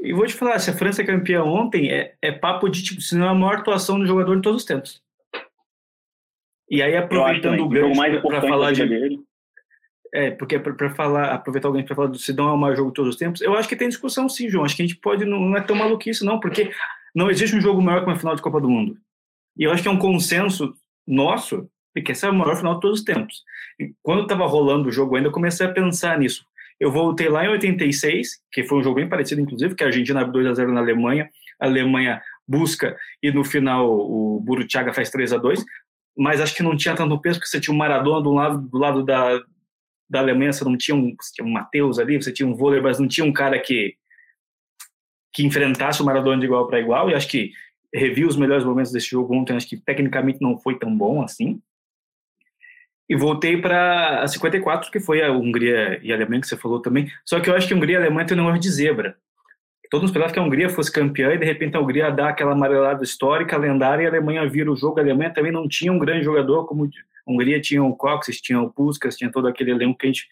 E vou te falar, se a França é campeã ontem, é, é papo de, tipo, se não é a maior atuação do jogador de todos os tempos. E aí, aproveitando o gancho para falar de... Dele. É, porque para falar, aproveitar gancho para falar do Sidão é o maior jogo de todos os tempos, eu acho que tem discussão sim, João. Acho que a gente pode, não, não é tão maluquice, não, porque não existe um jogo maior que uma final de Copa do Mundo. E eu acho que é um consenso nosso de que essa é a maior final de todos os tempos. E quando estava rolando o jogo ainda, eu comecei a pensar nisso. Eu voltei lá em 86, que foi um jogo bem parecido, inclusive, que a Argentina abre 2 a 0 na Alemanha, a Alemanha busca e no final o Burutiaga faz 3 a 2 mas acho que não tinha tanto peso, porque você tinha um Maradona do lado, do lado da, da Alemanha, você não tinha um, tinha um Matheus ali, você tinha um vôlei, mas não tinha um cara que, que enfrentasse o Maradona de igual para igual, e acho que revi os melhores momentos desse jogo ontem, acho que tecnicamente não foi tão bom assim, e voltei para a 54, que foi a Hungria e a Alemanha, que você falou também. Só que eu acho que Hungria e Alemanha tem um negócio de zebra. Todos esperavam que a Hungria fosse campeã e de repente a Hungria dá aquela amarelada histórica, lendária, e a Alemanha vira o jogo. A Alemanha também não tinha um grande jogador, como a Hungria tinha o Cox, tinha o Puskas, tinha todo aquele elenco que a gente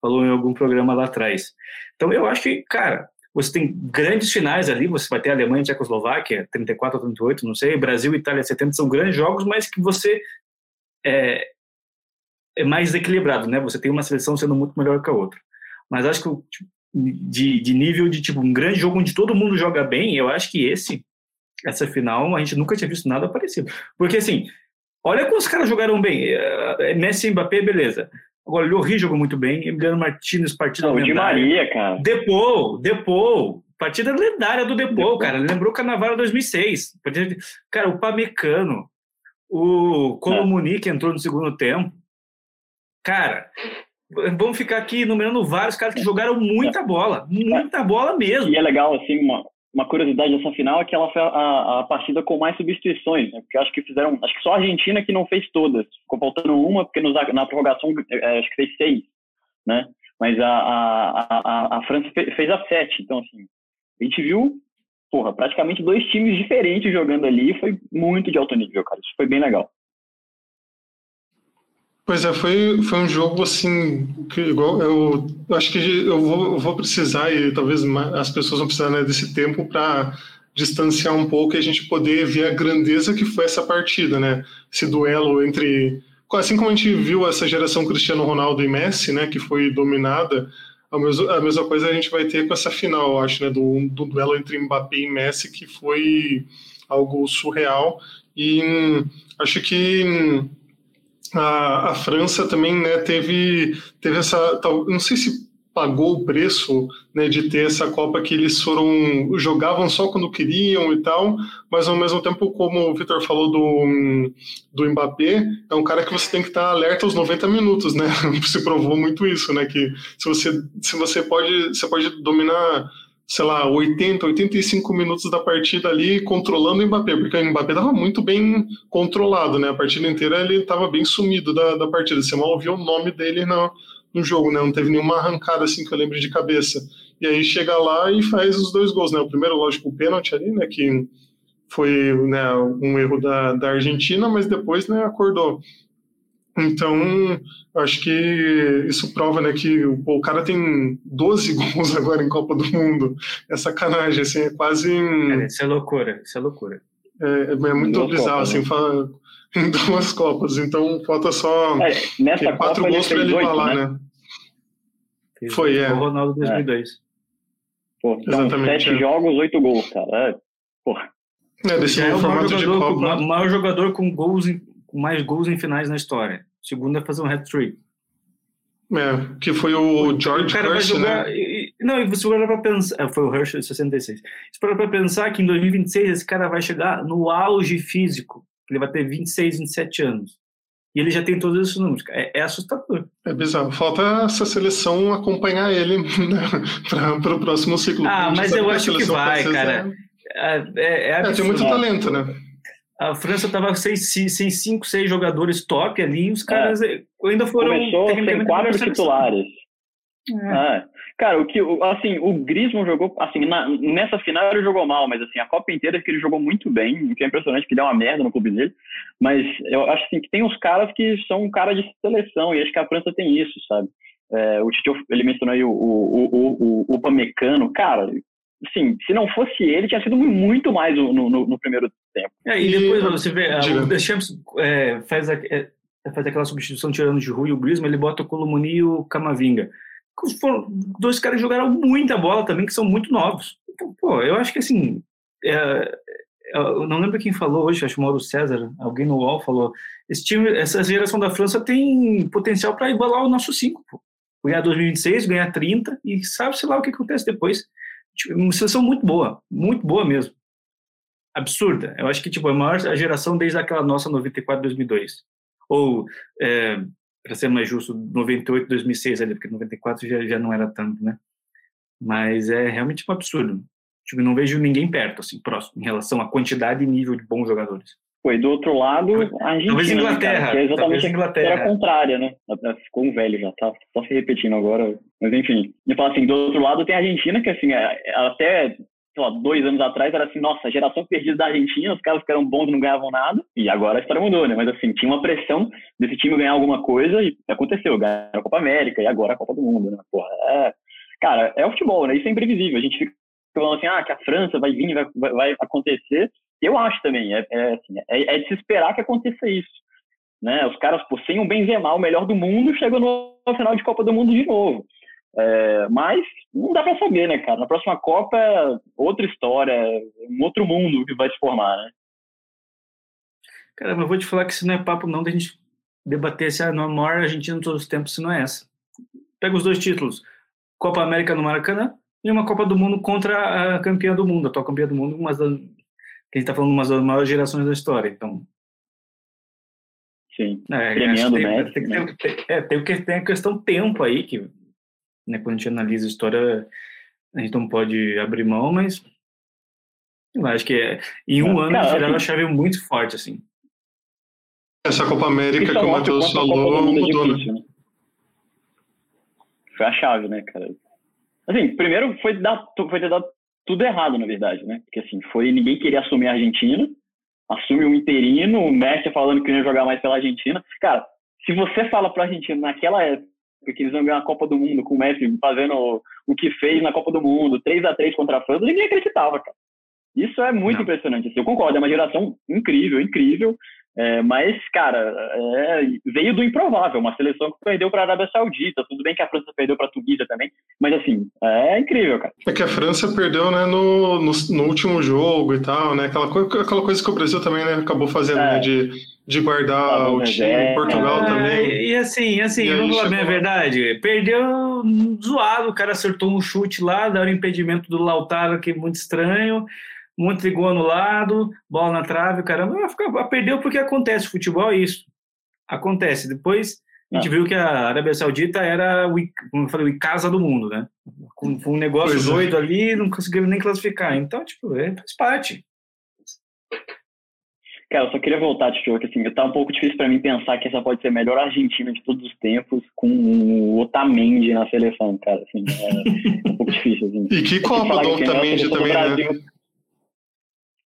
falou em algum programa lá atrás. Então eu acho que, cara, você tem grandes finais ali, você vai ter a Alemanha e Tchecoslováquia, 34 ou 38, não sei, Brasil e Itália 70, são grandes jogos, mas que você é, é mais equilibrado, né? Você tem uma seleção sendo muito melhor que a outra. Mas acho que tipo, de, de nível de tipo um grande jogo onde todo mundo joga bem, eu acho que esse essa final a gente nunca tinha visto nada parecido. Porque assim, olha como os caras jogaram bem. É, Messi e Mbappé, beleza. Agora, o Lloris jogou muito bem, Emiliano Martinez, partida Não, de Maria, cara. Depou, Depou. Partida lendária do Depou, cara. Lembrou Carnaval 2006. Cara, o Pamecano, o Colomuni, que entrou no segundo tempo. Cara, vamos ficar aqui numerando vários caras que jogaram muita bola, muita bola mesmo. E é legal, assim, uma, uma curiosidade dessa final é que ela foi a, a partida com mais substituições, né? porque acho que fizeram, acho que só a Argentina que não fez todas, ficou faltando uma, porque nos, na prorrogação é, acho que fez seis, né? Mas a, a, a, a França fez a sete, então assim, a gente viu, porra, praticamente dois times diferentes jogando ali, foi muito de alto nível, cara, isso foi bem legal. Pois é, foi, foi um jogo assim, que igual eu, eu acho que eu vou, eu vou precisar, e talvez as pessoas vão precisar né, desse tempo para distanciar um pouco e a gente poder ver a grandeza que foi essa partida, né? Esse duelo entre. Assim como a gente viu essa geração Cristiano Ronaldo e Messi, né, que foi dominada, a mesma, a mesma coisa a gente vai ter com essa final, eu acho, né, do, do duelo entre Mbappé e Messi, que foi algo surreal. E hum, acho que hum, a, a França também né, teve, teve essa. Não sei se pagou o preço né, de ter essa Copa que eles foram jogavam só quando queriam e tal, mas ao mesmo tempo, como o Vitor falou do, do Mbappé, é um cara que você tem que estar alerta aos 90 minutos, né? Se provou muito isso, né? Que se você, se você pode, você pode dominar sei lá, 80, 85 minutos da partida ali controlando o Mbappé, porque o Mbappé estava muito bem controlado, né? A partida inteira ele estava bem sumido da, da partida, você mal ouviu o nome dele no, no jogo, né? Não teve nenhuma arrancada assim que eu lembre de cabeça. E aí chega lá e faz os dois gols, né? O primeiro, lógico, o pênalti ali, né? Que foi né, um erro da, da Argentina, mas depois né, acordou. Então, acho que isso prova né, que o, o, cara tem 12 gols agora em Copa do Mundo. É sacanagem, assim, é quase. Cara, isso é loucura, isso é loucura. É, é muito duas bizarro, Copas, assim, né? fala, em duas Copas. Então, falta só é, nessa quatro Copa gols para ele falar, né? né? Foi, é. O Ronaldo 2002. É. Pô, Exatamente, sete é. jogos, oito gols, cara. É, porra. É, desse é o maior jogador, com, maior jogador com gols em, com mais gols em finais na história. Segundo é fazer um hat-trick. É, que foi o, George o Hirsch, jogar, né? E, não, e você olha para pensar, é, foi o Hirsch 66. Você para pensar que em 2026 esse cara vai chegar no auge físico, ele vai ter 26, 27 anos. E ele já tem todos esses números. É, é assustador. É bizarro. Falta essa seleção acompanhar ele né, para o próximo ciclo. Ah, mas eu acho que vai, cara. É, é, é, é tem muito talento, né? A França estava sem, sem cinco, seis jogadores top ali, e os caras é. ainda foram. Começou sem quatro titulares. É. Ah, Cara, o que, assim, o Griezmann jogou, assim, na, nessa final ele jogou mal, mas assim, a Copa inteira que ele jogou muito bem, o que é impressionante que deu uma merda no clube dele, mas eu acho assim, que tem uns caras que são um cara de seleção, e acho que a França tem isso, sabe? É, o Tito, ele mencionou aí o, o, o, o, o Pamecano, cara, assim, se não fosse ele, tinha sido muito mais no, no, no primeiro tempo. É, e depois você vê, o Deschamps é, faz, a, é, faz aquela substituição tirando de Rui e o Griezmann, ele bota o Colomoni e o Camavinga. Foram, dois caras jogaram muita bola também, que são muito novos. Então, pô, eu acho que assim, é, é eu não lembro quem falou hoje, acho que Mauro César, alguém no UOL falou, esse time, essa geração da França tem potencial para igualar o nosso 5, pô ganhar 2026, ganhar 30 e sabe-se lá o que acontece depois. Tipo, uma seleção muito boa, muito boa mesmo. Absurda. Eu acho que tipo, a maior geração desde aquela nossa 94, 2002. Ou, é, para ser mais justo, 98, 2006 ali, porque 94 já, já não era tanto, né? Mas é realmente um absurdo. Tipo, não vejo ninguém perto, assim, próximo, em relação à quantidade e nível de bons jogadores. Foi do outro lado, a Argentina. Talvez Inglaterra. Né, que é exatamente a Inglaterra. Era contrária, né? Ficou um velho já, tá só se repetindo agora. Mas enfim. E falo assim, do outro lado tem a Argentina, que assim, é, até sei lá, dois anos atrás era assim, nossa, geração perdida da Argentina, os caras que eram bons não ganhavam nada, e agora a história mudou, né? Mas assim, tinha uma pressão desse time ganhar alguma coisa e aconteceu, ganhar a Copa América e agora a Copa do Mundo, né? Porra, é... Cara, é o futebol, né? Isso é imprevisível. A gente fica falando assim, ah, que a França vai vir, vai, vai acontecer. Eu acho também, é, é, assim, é, é, de se esperar que aconteça isso. Né? Os caras, por sem um Benzema, o melhor do mundo, chegam no, final de Copa do Mundo de novo. É, mas não dá para saber, né, cara? Na próxima Copa é outra história, é um outro mundo que vai se formar, né? Cara, mas vou te falar que isso não é papo não da gente debater se é a maior Argentina de todos os tempos, se não é essa. Pega os dois títulos, Copa América no Maracanã e uma Copa do Mundo contra a campeã do mundo, a atual campeã do mundo, uma das que a gente está falando de uma das maiores gerações da história, então. Sim. É, Premiando tem, Messi, tem, né? tem, é, tem, tem a questão tempo aí, que né, quando a gente analisa a história, a gente não pode abrir mão, mas eu acho que é, em um ano cara, viraram assim, a chave muito forte, assim. Essa Copa América que o Matheus falou mudou, né? né? Foi a chave, né, cara? Assim, primeiro foi, dar, foi ter dado tudo errado, na verdade, né? Porque assim, foi ninguém queria assumir a Argentina, assume um interino, o Messi falando que não ia jogar mais pela Argentina. Cara, se você fala pra Argentina naquela época que eles vão ganhar a Copa do Mundo com o Messi fazendo o que fez na Copa do Mundo, 3 a 3 contra a França, ninguém acreditava, cara. Isso é muito não. impressionante. Assim, eu concordo, é uma geração incrível, incrível. É, mas, cara, é, veio do improvável, uma seleção que perdeu para a Arábia Saudita. Tudo bem que a França perdeu para a Tunísia também, mas assim, é incrível, cara. É que a França perdeu, né, no, no, no último jogo e tal, né? Aquela, coisa, aquela coisa que o Brasil também né, acabou fazendo, né, é. né, de, de guardar tá o time, é, Portugal também. E assim, assim, vamos falar bem a verdade, perdeu zoado, o cara acertou um chute lá, deu um impedimento do Lautaro, que é muito estranho muito de gol anulado, bola na trave, caramba, perdeu porque acontece, futebol é isso. Acontece. Depois a gente é. viu que a Arábia Saudita era o, como eu falei, o casa do mundo, né? Foi um negócio pois é. doido é. ali, não conseguiram nem classificar. Então, tipo, é, faz parte. Cara, eu só queria voltar, Tio, que assim, tá um pouco difícil para mim pensar que essa pode ser a melhor Argentina de todos os tempos com o Otamendi na seleção, cara. Assim, é um pouco difícil. Assim. E que Copa do Otamendi também, né?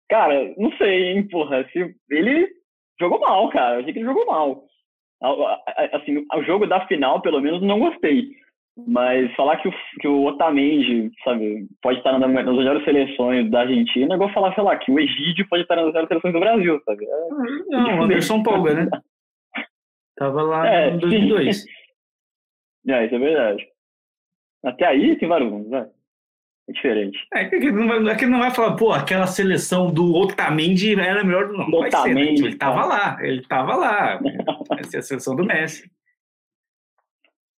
Cara, não sei, hein, porra. Se ele jogou mal, cara. Eu achei que ele jogou mal. Assim, o jogo da final, pelo menos, não gostei. Mas falar que o, que o Otamendi, sabe, pode estar nas melhores seleções da Argentina, é igual falar, sei lá, que o Egídio pode estar nas melhores seleções do Brasil, sabe? É, não, o Anderson Polga, né? Tava lá é, em 2002. é, isso é verdade. Até aí tem vários, né? É diferente. É que não vai, é que não vai falar, pô, aquela seleção do Otamendi era melhor do não. não Otamendi, ser, né? Ele tava lá, ele tava lá. Essa é a seleção do Messi.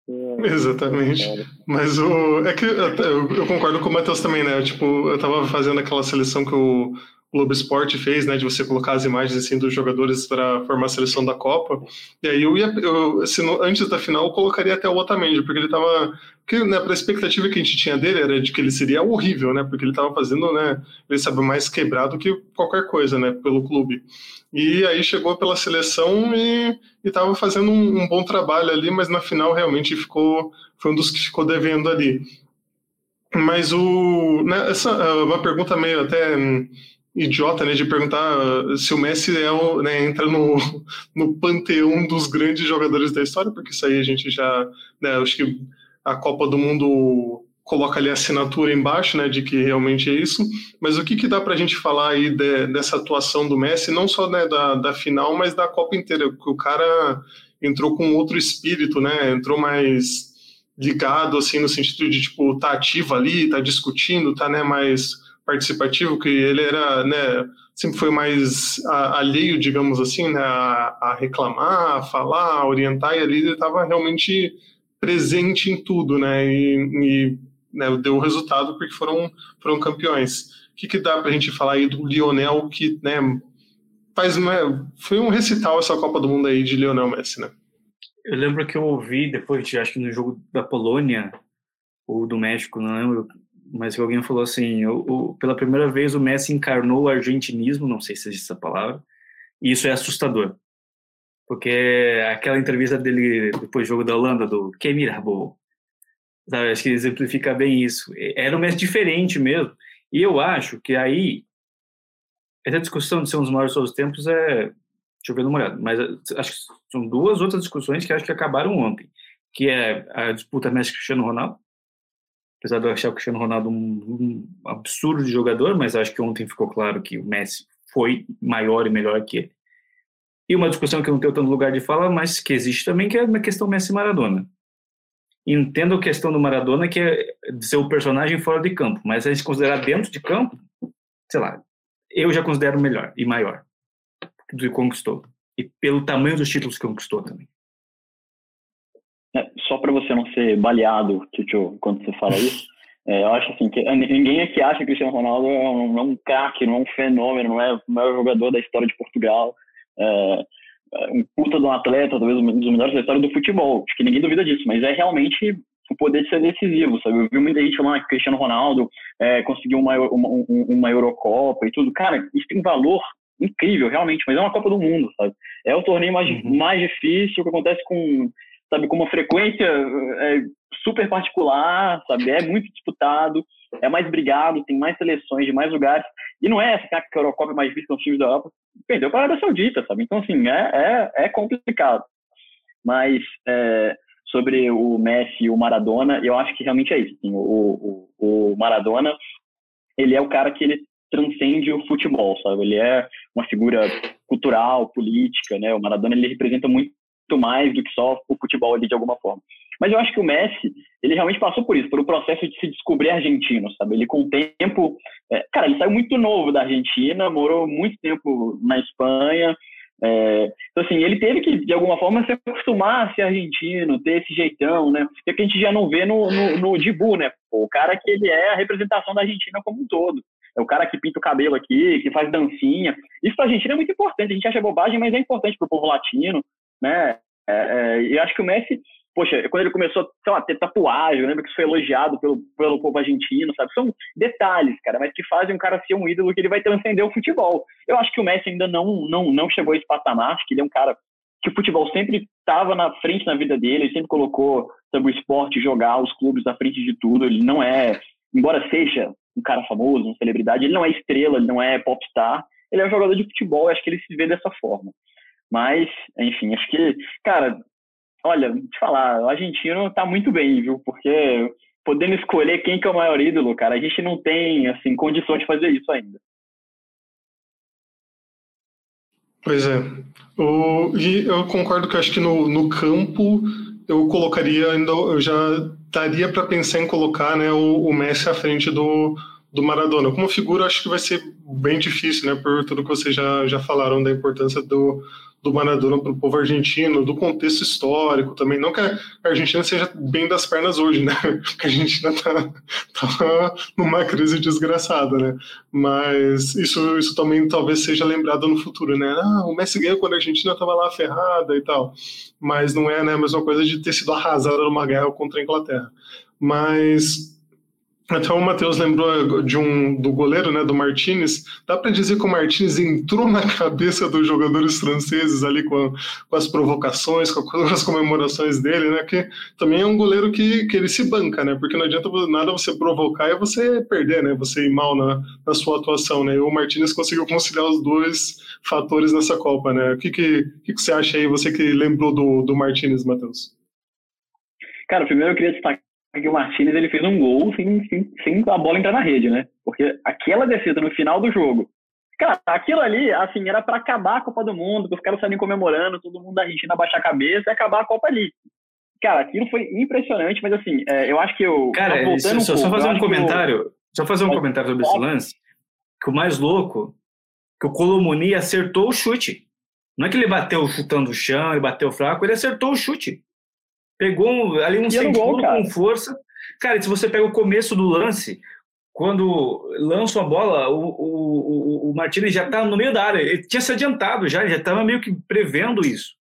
É, Exatamente. Mas o. É que eu, eu concordo com o Matheus também, né? Tipo, eu tava fazendo aquela seleção que o Globo Esporte fez, né, de você colocar as imagens assim dos jogadores para formar a seleção da Copa. E aí eu ia, eu, assim, antes da final, eu colocaria até o Otamendi, porque ele estava, porque né, a expectativa que a gente tinha dele era de que ele seria horrível, né, porque ele estava fazendo, né, ele sabe mais quebrado que qualquer coisa, né, pelo clube. E aí chegou pela seleção e estava fazendo um, um bom trabalho ali, mas na final realmente ficou, foi um dos que ficou devendo ali. Mas o. Né, essa é uma pergunta meio até hum, idiota, né? De perguntar se o Messi é o, né, entra no, no panteão dos grandes jogadores da história, porque isso aí a gente já. Né, acho que a Copa do Mundo coloca ali a assinatura embaixo, né, de que realmente é isso. Mas o que, que dá para a gente falar aí de, dessa atuação do Messi, não só né, da, da final, mas da Copa inteira, porque o cara entrou com outro espírito, né, entrou mais ligado, assim, no sentido de, tipo, tá ativo ali, tá discutindo, tá, né, mais participativo, que ele era, né, sempre foi mais alheio, digamos assim, né, a, a reclamar, a falar, a orientar, e ali ele estava realmente presente em tudo, né, e, e né, deu o resultado porque foram, foram campeões. O que, que dá para a gente falar aí do Lionel, que né, faz uma, foi um recital essa Copa do Mundo aí de Lionel Messi, né? Eu lembro que eu ouvi depois, de, acho que no jogo da Polônia ou do México, não lembro, mas que alguém falou assim, o, pela primeira vez o Messi encarnou o argentinismo, não sei se existe essa palavra, e isso é assustador. Porque aquela entrevista dele depois do jogo da Holanda, do Que Sabe? Acho que exemplifica bem isso. Era um Messi diferente mesmo. E eu acho que aí, essa discussão de ser um dos maiores todos os tempos é. Deixa eu ver uma olhada. Mas acho que são duas outras discussões que acho que acabaram ontem. Que é a disputa Messi-Cristiano Ronaldo. Apesar de eu achar o Cristiano Ronaldo um, um absurdo de jogador, mas acho que ontem ficou claro que o Messi foi maior e melhor que ele. E uma discussão que eu não tenho tanto lugar de fala, mas que existe também, que é a questão Messi-Maradona entendo a questão do Maradona, que é de ser o personagem fora de campo, mas a gente considerar dentro de campo, sei lá, eu já considero melhor e maior do que conquistou. E pelo tamanho dos títulos que conquistou também. É, só para você não ser baleado, Tio, quando você fala isso, é, eu acho assim que ninguém aqui acha que o Cristiano Ronaldo é um, é um craque, não é um fenômeno, não é o maior jogador da história de Portugal. É, um puta de um atleta, talvez um dos melhores da história do futebol. Acho que ninguém duvida disso, mas é realmente o poder de ser decisivo, sabe? Eu vi muita gente falando que o Cristiano Ronaldo é, conseguiu uma, uma, uma Eurocopa e tudo. Cara, isso tem valor incrível, realmente, mas é uma Copa do Mundo, sabe? É o torneio mais, uhum. mais difícil, que acontece com, sabe, com uma frequência é, super particular, sabe? É muito disputado, é mais brigado, tem mais seleções de mais lugares. E não é essa que a Eurocopa é mais difícil que os times da Europa. Perdeu para a Arábia Saudita, sabe? Então, assim, é, é, é complicado. Mas é, sobre o Messi e o Maradona, eu acho que realmente é isso. Assim, o, o, o Maradona, ele é o cara que ele transcende o futebol, sabe? Ele é uma figura cultural, política, né? O Maradona, ele representa muito mais do que só o futebol ali de alguma forma. Mas eu acho que o Messi, ele realmente passou por isso, pelo processo de se descobrir argentino, sabe? Ele com o tempo, é, cara, ele saiu muito novo da Argentina, morou muito tempo na Espanha, é, então, assim, ele teve que, de alguma forma, se acostumar a ser argentino, ter esse jeitão, né? É que a gente já não vê no, no, no Dibu, né? O cara que ele é a representação da Argentina como um todo. É o cara que pinta o cabelo aqui, que faz dancinha. Isso pra Argentina é muito importante. A gente acha bobagem, mas é importante pro povo latino, né? É, é, e acho que o Messi, poxa, quando ele começou, sei lá, ter tatuagem, eu lembro que isso foi elogiado pelo, pelo povo argentino, sabe? São detalhes, cara, mas que fazem um cara ser um ídolo que ele vai transcender o futebol. Eu acho que o Messi ainda não, não, não chegou a esse patamar, acho que ele é um cara que o futebol sempre estava na frente na vida dele, ele sempre colocou sabe, o esporte, jogar, os clubes na frente de tudo. Ele não é, embora seja um cara famoso, uma celebridade, ele não é estrela, ele não é popstar, ele é um jogador de futebol, acho que ele se vê dessa forma. Mas, enfim, acho que, cara, olha, te falar, o argentino tá muito bem, viu? Porque podendo escolher quem que é o maior ídolo, cara, a gente não tem, assim, condições de fazer isso ainda. Pois é. O, e eu concordo que acho que no, no campo eu colocaria ainda, eu já daria para pensar em colocar né, o, o Messi à frente do, do Maradona. Como figura, acho que vai ser bem difícil, né? Por tudo que vocês já, já falaram da importância do, do Maradona para o povo argentino, do contexto histórico também. Não que a Argentina seja bem das pernas hoje, né? Porque a Argentina está tá numa crise desgraçada, né? Mas isso, isso também talvez seja lembrado no futuro, né? Ah, o Messi ganhou quando a Argentina estava lá ferrada e tal. Mas não é né, a mesma coisa de ter sido arrasada numa guerra contra a Inglaterra. Mas Até o Matheus lembrou de um do goleiro, né, do Martinez. Dá para dizer que o Martinez entrou na cabeça dos jogadores franceses ali com, com as provocações, com, as comemorações dele, né? Que também é um goleiro que, que ele se banca, né? Porque não adianta nada você provocar e você perder, né? Você ir mal na, na sua atuação, né? E o Martinez conseguiu conciliar os dois fatores nessa Copa, né? O que, que, que, que você acha aí, você que lembrou do, do Martinez, Matheus? Cara, primeiro eu queria destacar que o Martinez ele fez um gol sem, sem, sem a bola entrar na rede, né? Porque aquela defesa no final do jogo, cara, aquilo ali, assim, era para acabar a Copa do Mundo, os caras saírem comemorando, todo mundo da Argentina baixar a cabeça e acabar a Copa ali. Cara, aquilo foi impressionante, mas assim, é, eu acho que eu. Cara, voltando só, um pouco, só fazer um comentário. Eu... Só fazer um comentário sobre esse lance. Que o mais louco, que o Colomoni acertou o chute. Não é que ele bateu chutando o chão e bateu fraco, ele acertou o chute. Pegou ali um segundo com força. Cara, se você pega o começo do lance, quando lança a bola, o, o, o, o Martinez já está no meio da área. Ele tinha se adiantado já, ele já estava meio que prevendo isso.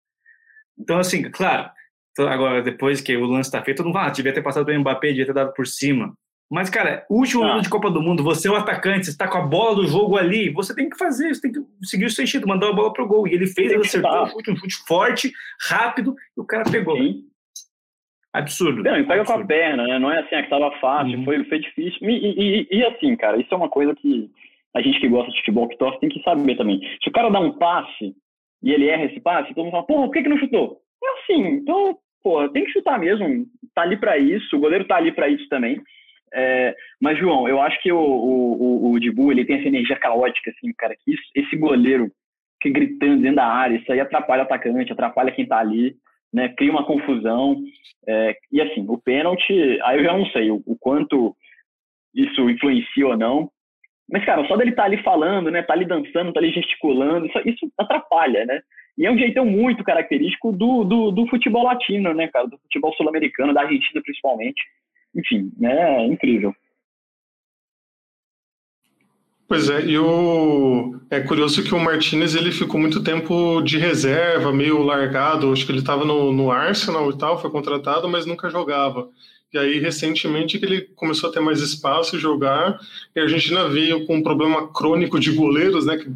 Então, assim, claro, agora depois que o lance está feito, mundo fala, ah, devia ter passado pelo Mbappé, devia ter dado por cima. Mas, cara, último ano de Copa do Mundo, você é o atacante, você está com a bola do jogo ali, você tem que fazer, você tem que seguir o seu instinto, mandar a bola pro gol. E ele fez, ele acertou um chute, um chute forte, rápido, e o cara pegou. Sim. Absurdo. Não, pega com a perna, né? Não é assim, ah, que tava fácil, uhum. foi, foi difícil. E, e, e, assim, cara, isso é uma coisa que a gente que gosta de futebol, que torce, tem que saber também. Se o cara dá um passe e ele erra esse passe, todo mundo fala, porra, por que, que não chutou? É assim, então, porra, tem que chutar mesmo. Tá ali para isso, o goleiro tá ali para isso também. É, mas, João, eu acho que o, o, o, o Dibu, ele tem essa energia caótica, assim, cara, que isso, esse goleiro que gritando dentro da área, isso aí atrapalha o atacante, atrapalha quem tá ali né, cria uma confusão. É, e assim, o pênalti, aí eu já não sei o, o, quanto isso influencia ou não. Mas, cara, só dele estar tá ali falando, né, tá ali dançando, tá ali gesticulando, isso, isso atrapalha, né? E é um jeitão muito característico do, do, do futebol latino, né, cara? Do futebol sul-americano, da Argentina principalmente. Enfim, né, é incrível. Pois é, e o... é curioso que o Martinez ele ficou muito tempo de reserva, meio largado. Acho que ele estava no, no Arsenal e tal, foi contratado, mas nunca jogava. E aí, recentemente, que ele começou a ter mais espaço e jogar, e a Argentina veio com um problema crônico de goleiros, né? Que,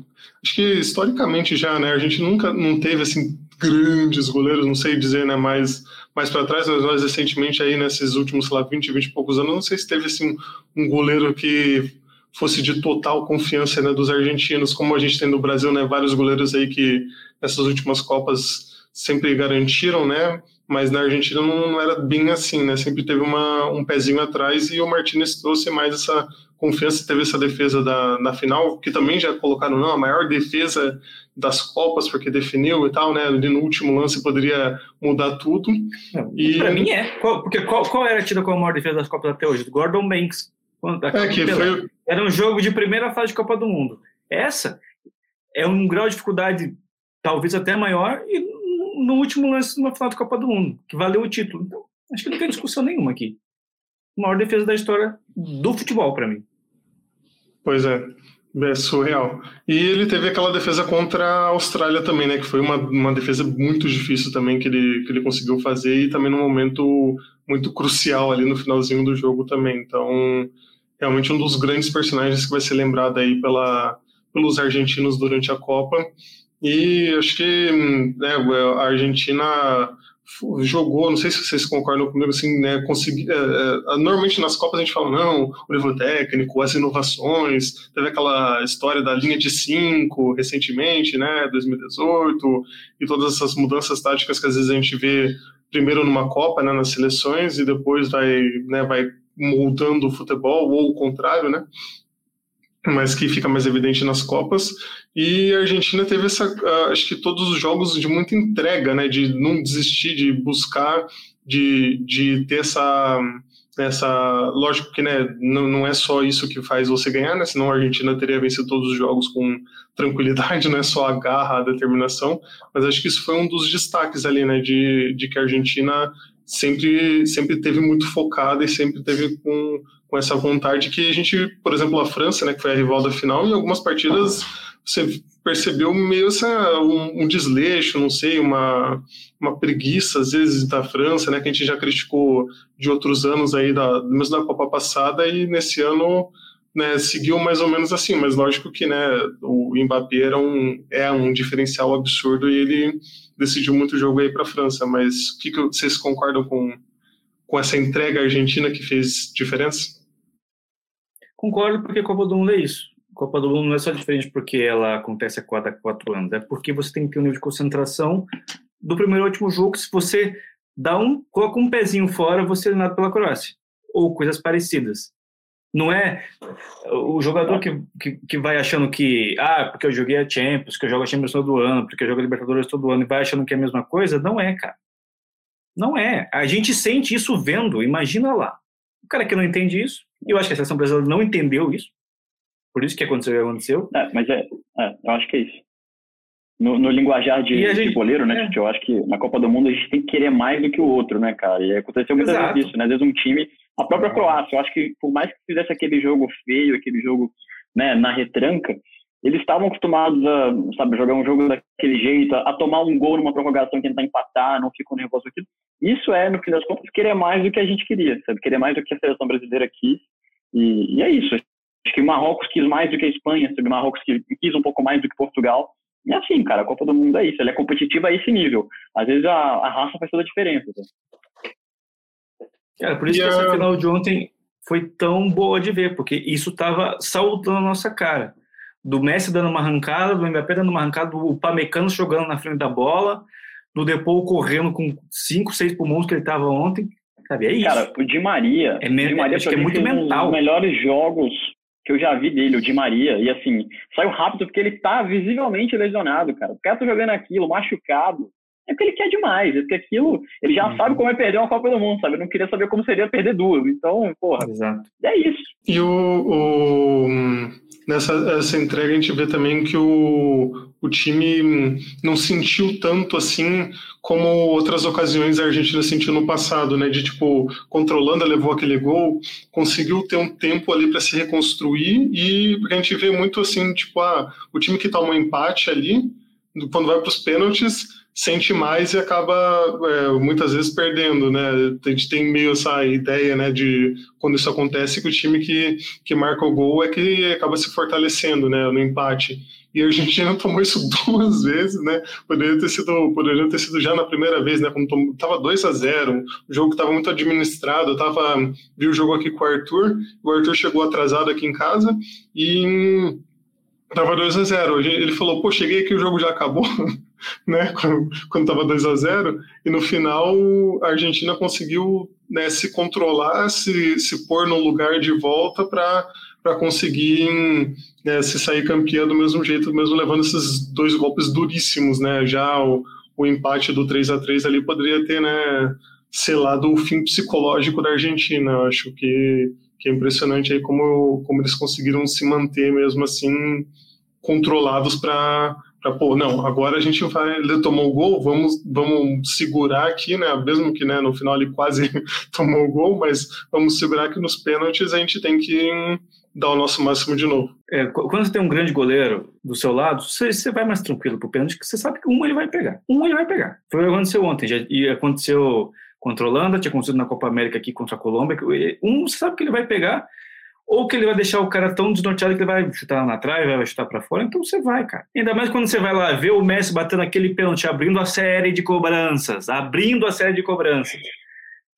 acho que historicamente já, né? A gente nunca não teve, assim, grandes goleiros, não sei dizer, né? Mais, mais para trás, mas nós recentemente aí, nesses últimos, sei lá, 20, 20 e poucos anos, não sei se teve, assim, um goleiro que fosse de total confiança né, dos argentinos, como a gente tem no Brasil, né, vários goleiros aí que nessas últimas Copas sempre garantiram, né, mas na Argentina não, não era bem assim, né, sempre teve uma, um pezinho atrás e o Martinez trouxe mais essa confiança, teve essa defesa da, na final, que também já colocaram, não, a maior defesa das Copas, porque definiu e tal, né, no último lance poderia mudar tudo. e... Para mim é, qual, porque qual, qual era a tida como a maior defesa das Copas até hoje? Gordon Banks, é, que foi... Era um jogo de primeira fase de Copa do Mundo. Essa é um grau de dificuldade talvez até maior e no último lance numa final de Copa do Mundo, que valeu o título. Então, acho que não tem discussão nenhuma aqui. maior defesa da história do futebol para mim. Pois é. É surreal. E ele teve aquela defesa contra a Austrália também, né? Que foi uma, uma defesa muito difícil também que ele, que ele conseguiu fazer e também num momento muito crucial ali no finalzinho do jogo também. Então, realmente um dos grandes personagens que vai ser lembrado aí pela, pelos argentinos durante a Copa. E acho que né, a Argentina jogou, não sei se vocês concordam comigo, assim, né, consegui, é, é, normalmente nas Copas a gente fala, não, o nível técnico, as inovações, teve aquela história da linha de cinco recentemente, né, 2018, e todas essas mudanças táticas que às vezes a gente vê primeiro numa Copa, né, nas seleções, e depois vai, né, vai moldando o futebol, ou o contrário, né? Mas que fica mais evidente nas Copas. E a Argentina teve essa, acho que todos os jogos de muita entrega, né? De não desistir, de buscar, de, de ter essa essa lógico que né, não, não é só isso que faz você ganhar, né? Senão a Argentina teria vencido todos os jogos com tranquilidade, não é só a garra, a determinação. Mas acho que isso foi um dos destaques ali, né? De, de que a Argentina sempre, sempre teve muito focada e sempre teve com, com essa vontade que a gente, por exemplo, a França, né, que foi a rival da final, em algumas partidas você percebeu meio essa, um, um, desleixo, não sei, uma, uma preguiça, às vezes, da França, né, que a gente já criticou de outros anos aí, da, mesmo da Copa passada, e nesse ano né, seguiu mais ou menos assim, mas lógico que né, o Mbappé era um, é um diferencial absurdo e ele decidiu muito o jogo aí para a França, mas o que, que vocês concordam com, com essa entrega argentina que fez diferença? Concordo, porque a Copa do Mundo é isso. A Copa do Mundo não é só diferente porque ela acontece a cada quatro anos, é porque você tem que ter um nível de concentração do primeiro ao último jogo. Se você dá um, coloca um pezinho fora, você é eliminado pela Croácia. Ou coisas parecidas. Não é o jogador que, que, que, vai achando que, ah, porque eu joguei a Champions, que eu jogo a Champions todo ano, porque eu jogo a Libertadores todo ano, e vai achando que é a mesma coisa. Não é, cara. Não é. A gente sente isso vendo, imagina lá. O cara que não entende isso, eu acho que a seleção brasileira não entendeu isso, por isso que aconteceu aconteceu. É, mas é, é, eu acho que é isso. No, no linguajar de, gente, de goleiro, né, é. eu acho que na Copa do Mundo a gente tem que querer mais do que o outro, né, cara? E aconteceu muitas Exato. vezes isso, né? Às vezes um time, a própria Croácia, eu acho que por mais que fizesse aquele jogo feio, aquele jogo né, na retranca, eles estavam acostumados a, sabe, jogar um jogo daquele jeito, a, tomar um gol numa prorrogação, tentar empatar, não ficam nervosos aqui. Isso é, no fim das contas, querer mais do que a gente queria, sabe? Querer mais do que a seleção brasileira quis. E, e é isso. Acho que o Marrocos quis mais do que a Espanha, sabe? O Marrocos quis um pouco mais do que Portugal. E assim, cara, a Copa do Mundo é isso. Ela é competitiva a esse nível. Às vezes a, a raça faz toda a diferença. Tá? Cara, por isso e que a... essa final de ontem foi tão boa de ver, porque isso estava saltando na nossa cara. Do Messi dando uma arrancada, do Mbappé dando uma arrancada, do Pamecano jogando na frente da bola, do Depou correndo com 5, 6 pulmões que ele estava ontem. Sabe, é isso. Cara, o Di Maria, é, Di Maria acho que é muito mental. Um dos melhores jogos que eu já vi dele, o Di Maria, e assim, saiu rápido porque ele tá visivelmente lesionado, cara. O cara tá jogando aquilo, machucado. É porque ele quer demais, é porque aquilo, ele já uhum. sabe como é perder uma Copa do Mundo, sabe? Ele não queria saber como seria perder duas. Então, porra, Exato. é isso. E o, o nessa essa entrega a gente vê também que o, o time não sentiu tanto assim como outras ocasiões a Argentina sentiu no passado, né? De tipo, controlando, levou aquele gol, conseguiu ter um tempo ali para se reconstruir e a gente vê muito assim, tipo, ah, o time que toma um empate ali, quando vai para os pênaltis, sente mais e acaba é, muitas vezes perdendo, né? A gente tem meio essa ideia, né, de quando isso acontece que o time que, que marca o gol é que acaba se fortalecendo, né, no empate. E a Argentina tomou isso duas vezes, né? Poderia ter sido, poderia ter sido já na primeira vez, né? Quando estava 2 a 0, o jogo estava muito administrado. Eu tava vi o jogo aqui com o Arthur, o Arthur chegou atrasado aqui em casa e Tava 2 a 0 Ele falou, pô, cheguei aqui, o jogo já acabou, né? Quando, quando tava 2 a 0 E no final, a Argentina conseguiu né, se controlar, se, se pôr no lugar de volta para conseguir né, se sair campeã do mesmo jeito, mesmo levando esses dois golpes duríssimos, né? Já o, o empate do 3 a 3 ali poderia ter, né? selado o fim psicológico da Argentina. Eu acho que, que é impressionante aí como, como eles conseguiram se manter mesmo assim controlados para pô, não, agora a gente vai, ele tomou o gol, vamos, vamos segurar aqui, né, mesmo que né, no final ele quase tomou o gol, mas vamos segurar que nos pênaltis a gente tem que dar o nosso máximo de novo. É, quando você tem um grande goleiro do seu lado, você, você vai mais tranquilo pro pênalti, porque você sabe que um ele vai pegar, um ele vai pegar. Foi o que aconteceu ontem, já, e aconteceu contra a Holanda, tinha acontecido na Copa América aqui contra a Colômbia, um sabe que ele vai pegar, ou que ele vai deixar o cara tão desnorteado que ele vai chutar na trave, vai chutar para fora, então você vai, cara. Ainda mais quando você vai lá ver o Messi batendo aquele pênalti, abrindo a série de cobranças, abrindo a série de cobranças,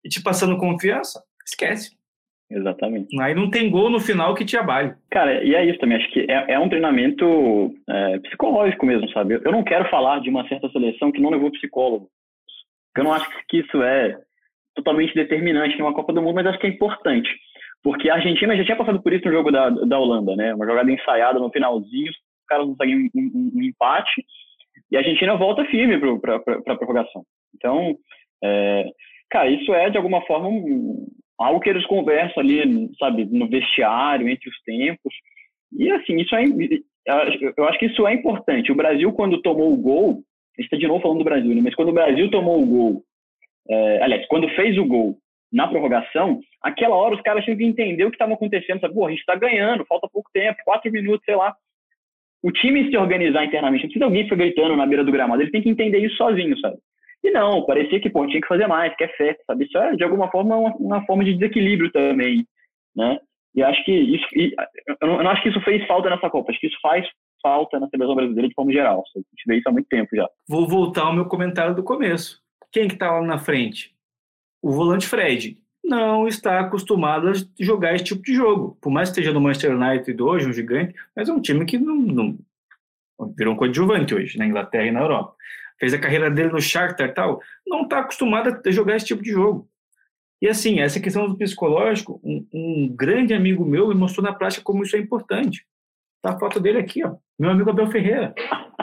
e te passando confiança, esquece. Exatamente. Aí não tem gol no final que te abale. Cara, e é isso também. Acho que é, é um treinamento é, psicológico mesmo, sabe? Eu não quero falar de uma certa seleção que não levou psicólogo. Eu não acho que isso é totalmente determinante numa Copa do Mundo, mas acho que é importante. Porque a Argentina já tinha passado por isso no jogo da, da Holanda, né? Uma jogada ensaiada no finalzinho, os caras conseguem um, um, um empate e a Argentina volta firme para a prorrogação. Então, é, cara, isso é de alguma forma um, algo que eles conversam ali, sabe, no vestiário, entre os tempos. E assim, isso é, eu acho que isso é importante. O Brasil, quando tomou o gol, está de novo falando do Brasil, né? mas quando o Brasil tomou o gol, é, aliás, quando fez o gol na prorrogação, aquela hora os caras tinham que entender o que estava acontecendo, sabe? Pô, a gente está ganhando, falta pouco tempo, quatro minutos, sei lá. o time se organizar internamente, não precisa alguém ficar gritando na beira do gramado, ele tem que entender isso sozinho, sabe? E não, parecia que, pô, tinha que fazer mais, que é festa, sabe? Isso é, de alguma forma, uma, uma forma de desequilíbrio também, né? E acho que isso, e, eu, não, eu não acho que isso fez falta nessa Copa, acho que isso faz falta na seleção brasileira de forma geral. A gente vê isso há muito tempo já. Vou voltar ao meu comentário do começo. Quem que tá lá na frente? O volante Fred. Não está acostumado a jogar esse tipo de jogo. Por mais que esteja no Manchester United hoje, um gigante, mas é um time que não, não virou um coadjuvante hoje, na Inglaterra e na Europa. Fez a carreira dele no Shakhtar tal, não está acostumado a jogar esse tipo de jogo. E assim, essa questão do psicológico, um, um grande amigo meu me mostrou na prática como isso é importante. Tá a foto dele aqui, ó. Meu amigo Abel Ferreira.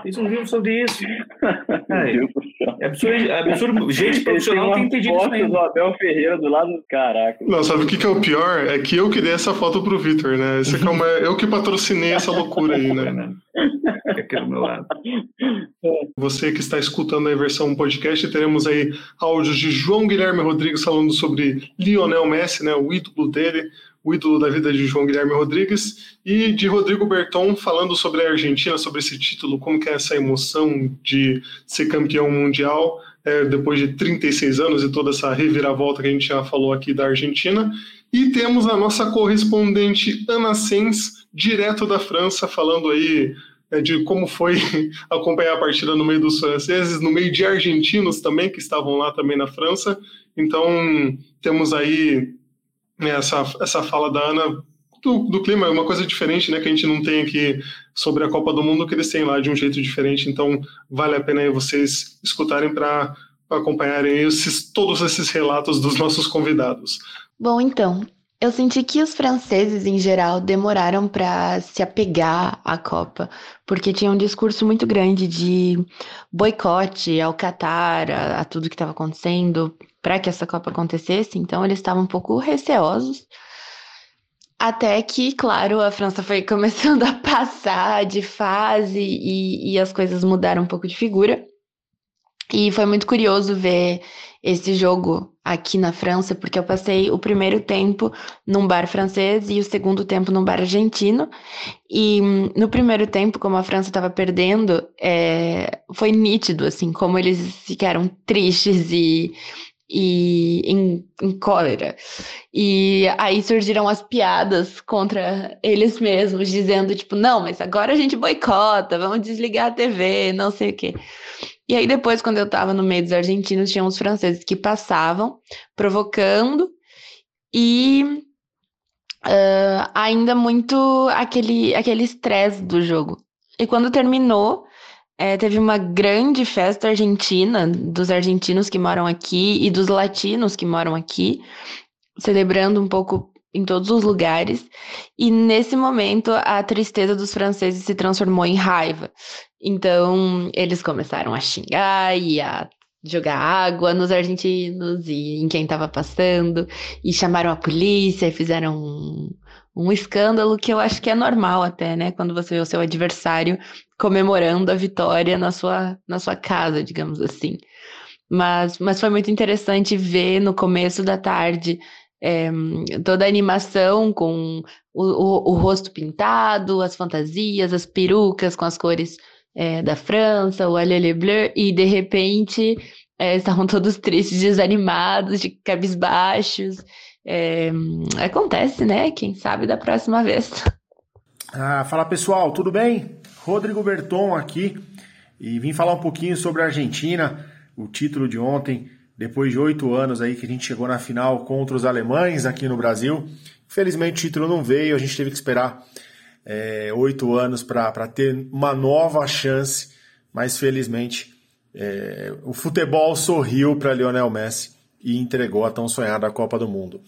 Fiz um livro sobre isso. É, é absurdo, é absurdo. Gente profissional tem entendido isso ainda. do Abel Ferreira do lado do caraca. Não, sabe o que, que é o pior? É que eu que dei essa foto pro Vitor, né? Esse é uma, eu que patrocinei essa loucura aí, né? Aqui do meu lado. Você que está escutando a versão podcast, teremos aí áudios de João Guilherme Rodrigues falando sobre Lionel Messi, né? O ídolo dele o ídolo da vida de João Guilherme Rodrigues, e de Rodrigo Berton falando sobre a Argentina, sobre esse título, como que é essa emoção de ser campeão mundial é, depois de 36 anos e toda essa reviravolta que a gente já falou aqui da Argentina. E temos a nossa correspondente Ana Sens, direto da França, falando aí é, de como foi acompanhar a partida no meio dos franceses, no meio de argentinos também, que estavam lá também na França. Então, temos aí né, essa, essa fala da Ana do, do, clima, é uma coisa diferente, né, que a gente não tem aqui sobre a Copa do Mundo, que eles têm lá de um jeito diferente, então vale a pena vocês escutarem para acompanharem esses, todos esses relatos dos nossos convidados. Bom, então, eu senti que os franceses, em geral, demoraram para se apegar à Copa, porque tinha um discurso muito grande de boicote ao Catar, a, a tudo que estava acontecendo, para que essa Copa acontecesse, então eles estavam um pouco receosos. Até que, claro, a França foi começando a passar de fase e, e as coisas mudaram um pouco de figura. E foi muito curioso ver esse jogo aqui na França, porque eu passei o primeiro tempo num bar francês e o segundo tempo num bar argentino. E no primeiro tempo, como a França estava perdendo, é, foi nítido, assim, como eles ficaram tristes e e em, em, cólera. E aí surgiram as piadas contra eles mesmos, dizendo, tipo, não, mas agora a gente boicota, vamos desligar a TV, não sei o quê. E aí depois, quando eu tava no meio dos argentinos, tinha uns franceses que passavam, provocando, e uh, ainda muito aquele estresse do jogo. E quando terminou, é, teve uma grande festa argentina, dos argentinos que moram aqui e dos latinos que moram aqui, celebrando um pouco em todos os lugares. E nesse momento, a tristeza dos franceses se transformou em raiva. Então, eles começaram a xingar e a jogar água nos argentinos e em quem estava passando, e chamaram a polícia e fizeram um, um escândalo que eu acho que é normal até, né? Quando você vê o seu adversário comemorando a vitória na sua, na sua casa, digamos assim. Mas, mas foi muito interessante ver no começo da tarde é, toda a animação com o, o, o, rosto pintado, as fantasias, as perucas com as cores é, da França, o Allez Bleu, e de repente é, estavam todos tristes, desanimados, de cabisbaixos. É, acontece, né? Quem sabe da próxima vez. Ah, fala pessoal, tudo bem? Rodrigo Berton aqui e vim falar um pouquinho sobre a Argentina, o título de ontem, depois de oito anos aí que a gente chegou na final contra os alemães aqui no Brasil. Infelizmente o título não veio, a gente teve que esperar é, oito anos para ter uma nova chance, mas felizmente é, o futebol sorriu para Lionel Messi e entregou a tão sonhada Copa do Mundo.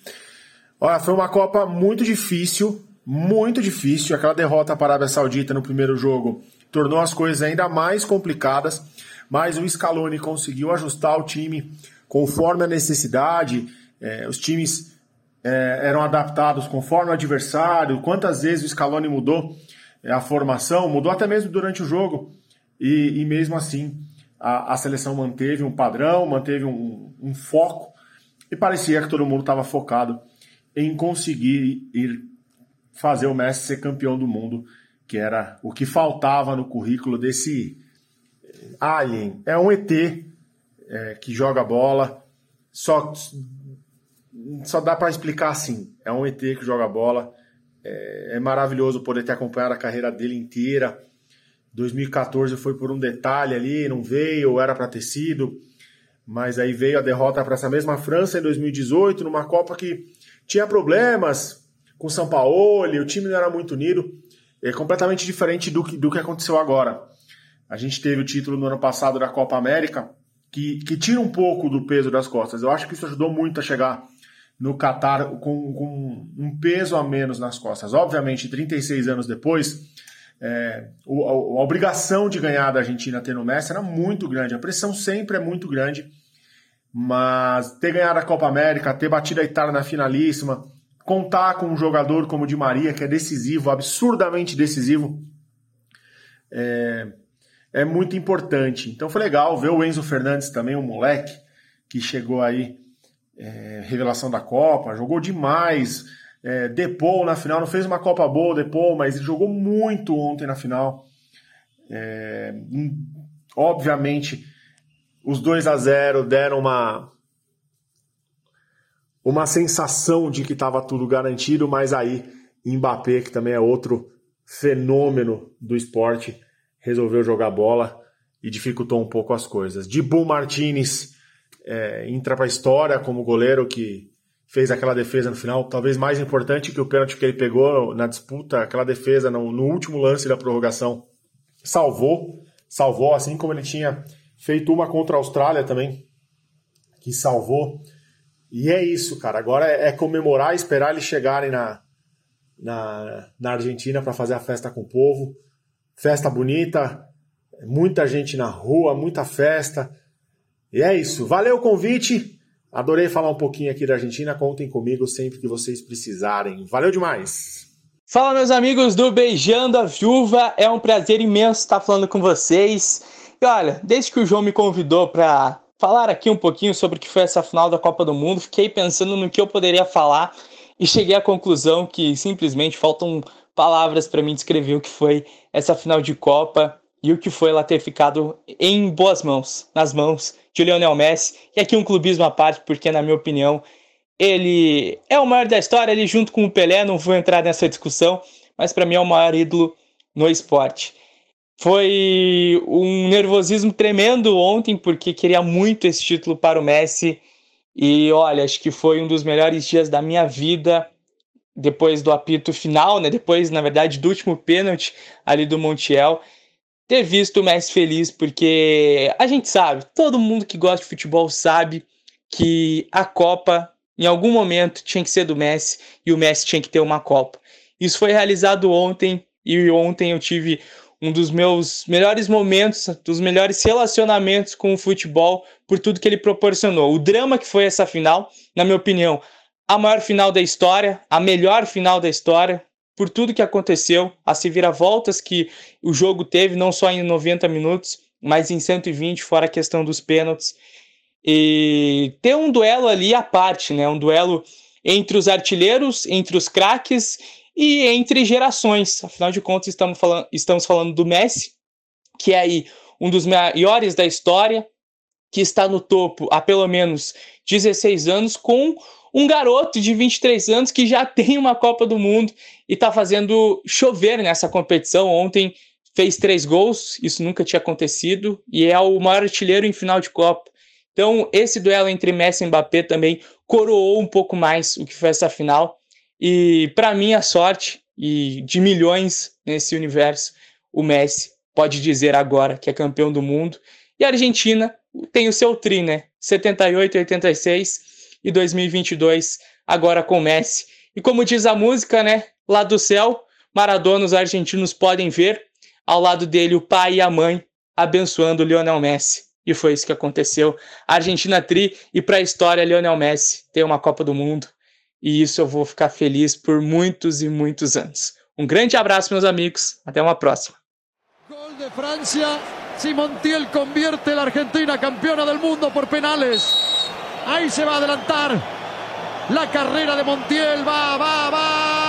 Olha, foi uma Copa muito difícil, muito difícil. Aquela derrota para a Arábia Saudita no primeiro jogo tornou as coisas ainda mais complicadas, mas o Scaloni conseguiu ajustar o time conforme a necessidade. É, os times é, eram adaptados conforme o adversário. Quantas vezes o Scaloni mudou é, a formação, mudou até mesmo durante o jogo, e, e mesmo assim a, a, seleção manteve um padrão, manteve um, um foco, e parecia que todo mundo estava focado em conseguir ir fazer o Messi ser campeão do mundo que era o que faltava no currículo desse alien. É um ET é, que joga bola, só, só dá para explicar assim: é um ET que joga bola. É, é maravilhoso poder ter acompanhado a carreira dele inteira. 2014 foi por um detalhe ali, não veio, era para ter sido, mas aí veio a derrota para essa mesma França em 2018, numa Copa que tinha problemas com São Paulo, o time não era muito unido, é completamente diferente do que, do que aconteceu agora. A gente teve o título no ano passado da Copa América, que, que tira um pouco do peso das costas. Eu acho que isso ajudou muito a chegar no Catar com, com um peso a menos nas costas. Obviamente, 36 anos depois, é, a, a, obrigação de ganhar da Argentina tendo o Messi era muito grande. A pressão sempre é muito grande. Mas ter ganhado a Copa América, ter batido a Itália na finalíssima, contar com um jogador como o Di Maria, que é decisivo, absurdamente decisivo, é, é muito importante. Então foi legal ver o Enzo Fernandes também, um moleque que chegou aí, é, revelação da Copa, jogou demais. É, Depou na final, não fez uma Copa boa, Depou, mas ele jogou muito ontem na final. É, obviamente, os 2 a 0 deram uma uma sensação de que estava tudo garantido, mas aí Mbappé, que também é outro fenômeno do esporte, resolveu jogar bola e dificultou um pouco as coisas. Dibu Martinez é, entra para a história como goleiro que fez aquela defesa no final, talvez mais importante que o pênalti que ele pegou na disputa, aquela defesa no, no último lance da prorrogação, salvou, salvou, assim como ele tinha feito uma contra a Austrália também, que salvou. E é isso, cara. Agora é, é comemorar, esperar eles chegarem na, na, na Argentina para fazer a festa com o povo. Festa bonita, muita gente na rua, muita festa. E é isso. Valeu o convite. Adorei falar um pouquinho aqui da Argentina. Contem comigo sempre que vocês precisarem. Valeu demais! Fala, meus amigos do Beijando a Viúva. É um prazer imenso estar falando com vocês. E olha, desde que o João me convidou para falar aqui um pouquinho sobre o que foi essa final da Copa do Mundo, fiquei pensando no que eu poderia falar e cheguei à conclusão que simplesmente faltam palavras para mim descrever o que foi essa final de Copa e o que foi ela ter ficado em boas mãos, nas mãos de Lionel Messi. E aqui um clubismo à parte, porque na minha opinião ele é o maior da história, ele junto com o Pelé, não vou entrar nessa discussão, mas para mim é o maior ídolo no esporte. Foi um nervosismo tremendo ontem, porque queria muito esse título para o Messi. E olha, acho que foi um dos melhores dias da minha vida depois do apito final, né? Depois, na verdade, do último pênalti ali do Montiel ter visto o Messi feliz, porque a gente sabe, todo mundo que gosta de futebol sabe que a Copa, em algum momento, tinha que ser do Messi e o Messi tinha que ter uma Copa. Isso foi realizado ontem e ontem eu tive um dos meus melhores momentos, dos melhores relacionamentos com o futebol por tudo que ele proporcionou. O drama que foi essa final, na minha opinião, a maior final da história, a melhor final da história, por tudo que aconteceu, as voltas que o jogo teve, não só em 90 minutos, mas em 120, fora a questão dos pênaltis. E ter um duelo ali à parte, né? Um duelo entre os artilheiros, entre os craques e entre gerações. Afinal de contas, estamos falando, estamos falando do Messi, que é aí um dos maiores da história, que está no topo há pelo menos 16 anos, com um garoto de 23 anos que já tem uma Copa do Mundo e está fazendo chover nessa competição. Ontem fez três gols, isso nunca tinha acontecido, e é o maior artilheiro em final de Copa. Então, esse duelo entre Messi e Mbappé também coroou um pouco mais o que foi essa final. E, para mim, a sorte e de milhões nesse universo, o Messi pode dizer agora que é campeão do mundo. E a Argentina tem o seu tri, né? 78, 86 e 2022 agora com Messi. E como diz a música, né? Lá do céu, Maradona os argentinos podem ver ao lado dele o pai e a mãe abençoando Lionel Messi. E foi isso que aconteceu. A Argentina tri e para a história Lionel Messi tem uma Copa do Mundo. E isso eu vou ficar feliz por muitos e muitos anos. Um grande abraço, meus amigos. Até uma próxima. Gol de Francia. Si Montiel convierte a Argentina campeona del mundo por penales. Ahí se va a adelantar la carrera de Montiel. Va, va, va.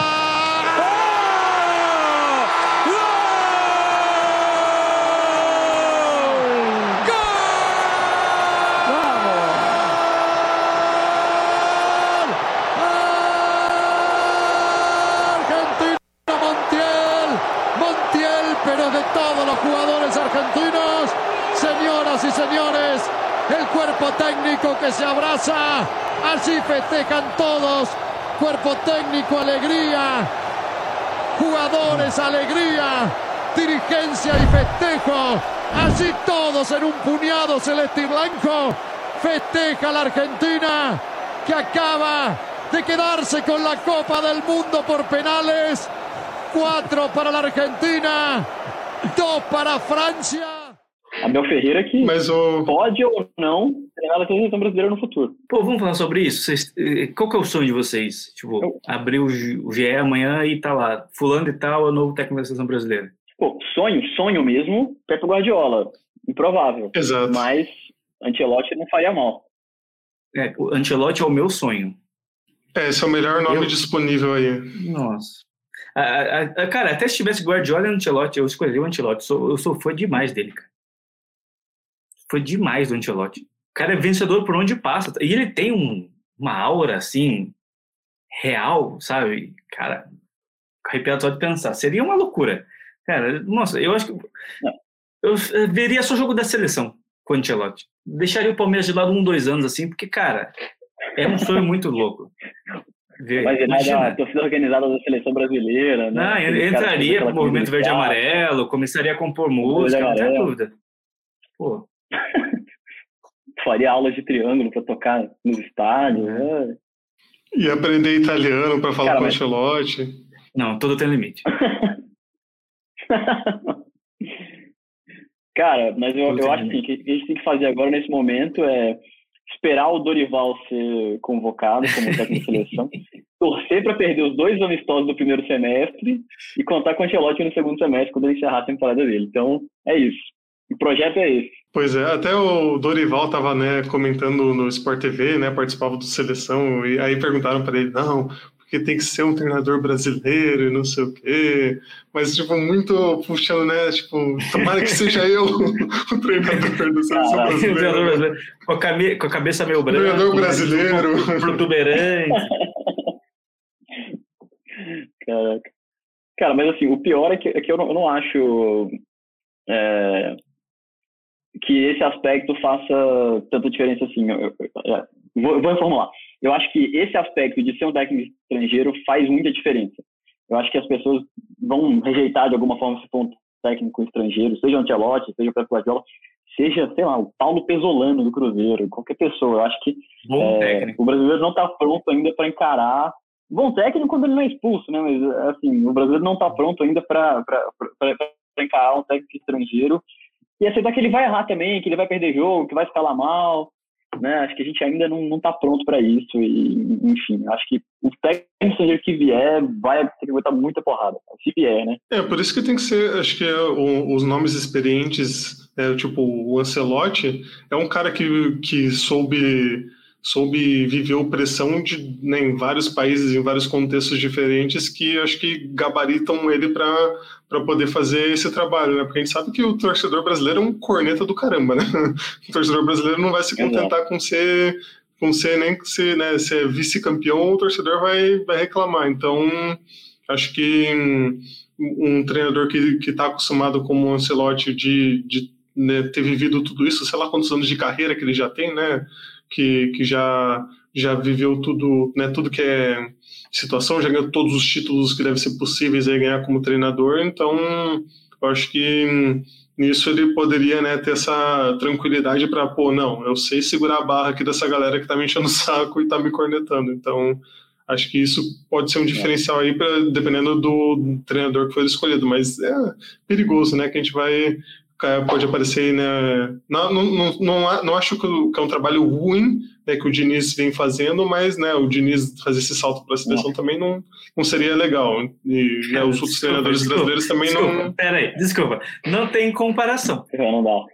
jugadores argentinos. Señoras y señores, el cuerpo técnico que se abraza, así festejan todos. Cuerpo técnico, alegría. Jugadores, alegría. Dirigencia y festejo. Así todos en un puñado celeste y blanco. Festeja la Argentina que acaba de quedarse con la Copa del Mundo por penales. Cuatro para la Argentina, dos para França. Abel Ferreira que Mas o. pode ou não treinar a seleção brasileira no futuro. Pô, vamos falar sobre isso? Vocês, eh, qual que é o sonho de vocês? Tipo, abrir o GE amanhã e tá lá, fulano e tal é o novo técnico da seleção brasileira. Pô, sonho, sonho mesmo, Pepe Guardiola. Improvável. Exato. Mas Ancelotti não faria mal. É, o Ancelotti é o meu sonho. É, esse é o melhor nome Eu- disponível aí. Nossa. A- a- cara, até se tivesse Guardiola e Ancelotti, eu escolheria o Ancelotti. Sou- eu sou fã demais dele, cara. Foi demais do Ancelotti. O cara é vencedor por onde passa. E ele tem um- uma aura, assim, real, sabe? Cara, arrepiado só de pensar. Seria uma loucura. Cara, nossa, eu acho que... Eu veria só o jogo da seleção com o Ancelotti. Deixaria o Palmeiras de lado um, dois anos, assim, porque, cara, é um sonho muito louco. Ver- Mas ele imagina. a torcida organizada da seleção brasileira, né? Não, Aquele entraria pro movimento verde e de amarelo, começaria a compor música, não tem dúvida. Pô, Faria aulas de triângulo para tocar nos estádios. né? E aprender italiano para falar Cara, com o mas- Ancelotti. não, tudo tem limite. Cara, mas eu, eu acho assim, que o que a gente tem que fazer agora nesse momento é esperar o Dorival ser convocado como técnico de seleção, torcer para perder os dois amistosos do primeiro semestre e contar com o Ancelotti no segundo semestre quando ele encerrar a temporada dele. Então, é isso. O projeto é esse. Pois é, até o Dorival estava né, comentando no Sport TV, né, participava do Seleção, e aí perguntaram para ele, não, porque tem que ser um treinador brasileiro e não sei o quê, mas, tipo, muito puxando, né, tipo, tomara que seja eu o treinador da Seleção treinador brasileira. brasileiro, com, a cabe- com a cabeça meio branca, Treinador brasileiro. protuberante. Caraca. Cara, mas assim, o pior é que, é que eu, não, eu não acho é, que esse aspecto faça tanta diferença assim. Eu, eu- eu- vou, vou reformular. Eu acho que esse aspecto de ser um técnico estrangeiro faz muita diferença. Eu acho que as pessoas vão rejeitar de alguma forma se for um técnico estrangeiro, seja o Ancelotti, seja o Pep Guardiola, seja, sei lá, o Paulo Pesolano do Cruzeiro, qualquer pessoa. Eu acho que é, o brasileiro não está pronto ainda para encarar. Bom técnico quando ele não é expulso, né? Mas assim, o brasileiro não está pronto ainda para encarar um técnico estrangeiro e aceitar que ele vai errar também, que ele vai perder jogo, que vai escalar mal. Né? Acho que a gente ainda não está pronto para isso. E, enfim, acho que o técnico que vier vai ter que aguentar muita porrada, se vier, né? É, por isso que tem que ser, acho que é, o- os nomes experientes, é, tipo o Ancelotti, é um cara que, que soube, soube viver pressão de, né, em vários países, em vários contextos diferentes, que acho que gabaritam ele para poder fazer esse trabalho, né? Porque a gente sabe que o torcedor brasileiro é um corneta do caramba, né? O torcedor brasileiro não vai se contentar com ser com ser nem ser, né, vice-campeão, o torcedor vai, vai reclamar. Então, acho que um treinador que está acostumado como o Ancelotti de, de né, ter vivido tudo isso, sei lá quantos anos de carreira que ele já tem, né? Que, que já, já viveu tudo, né, tudo que é situação, já ganhou todos os títulos que devem ser possíveis aí ganhar como treinador, então eu acho que nisso ele poderia né, ter essa tranquilidade para, pô, não, eu sei segurar a barra aqui dessa galera que tá me enchendo o saco e tá me cornetando, então acho que isso pode ser um diferencial aí, pra, dependendo do treinador que for escolhido, mas é perigoso, né, que a gente vai pode aparecer, né? Não, não, não, não, não acho que é um trabalho ruim né, que o Diniz vem fazendo, mas né, o Diniz fazer esse salto para a seleção também não, não seria legal. E né, os outros Desculpa, treinadores desculpa, brasileiros também desculpa, não. Peraí, desculpa. Não tem comparação. Não dá.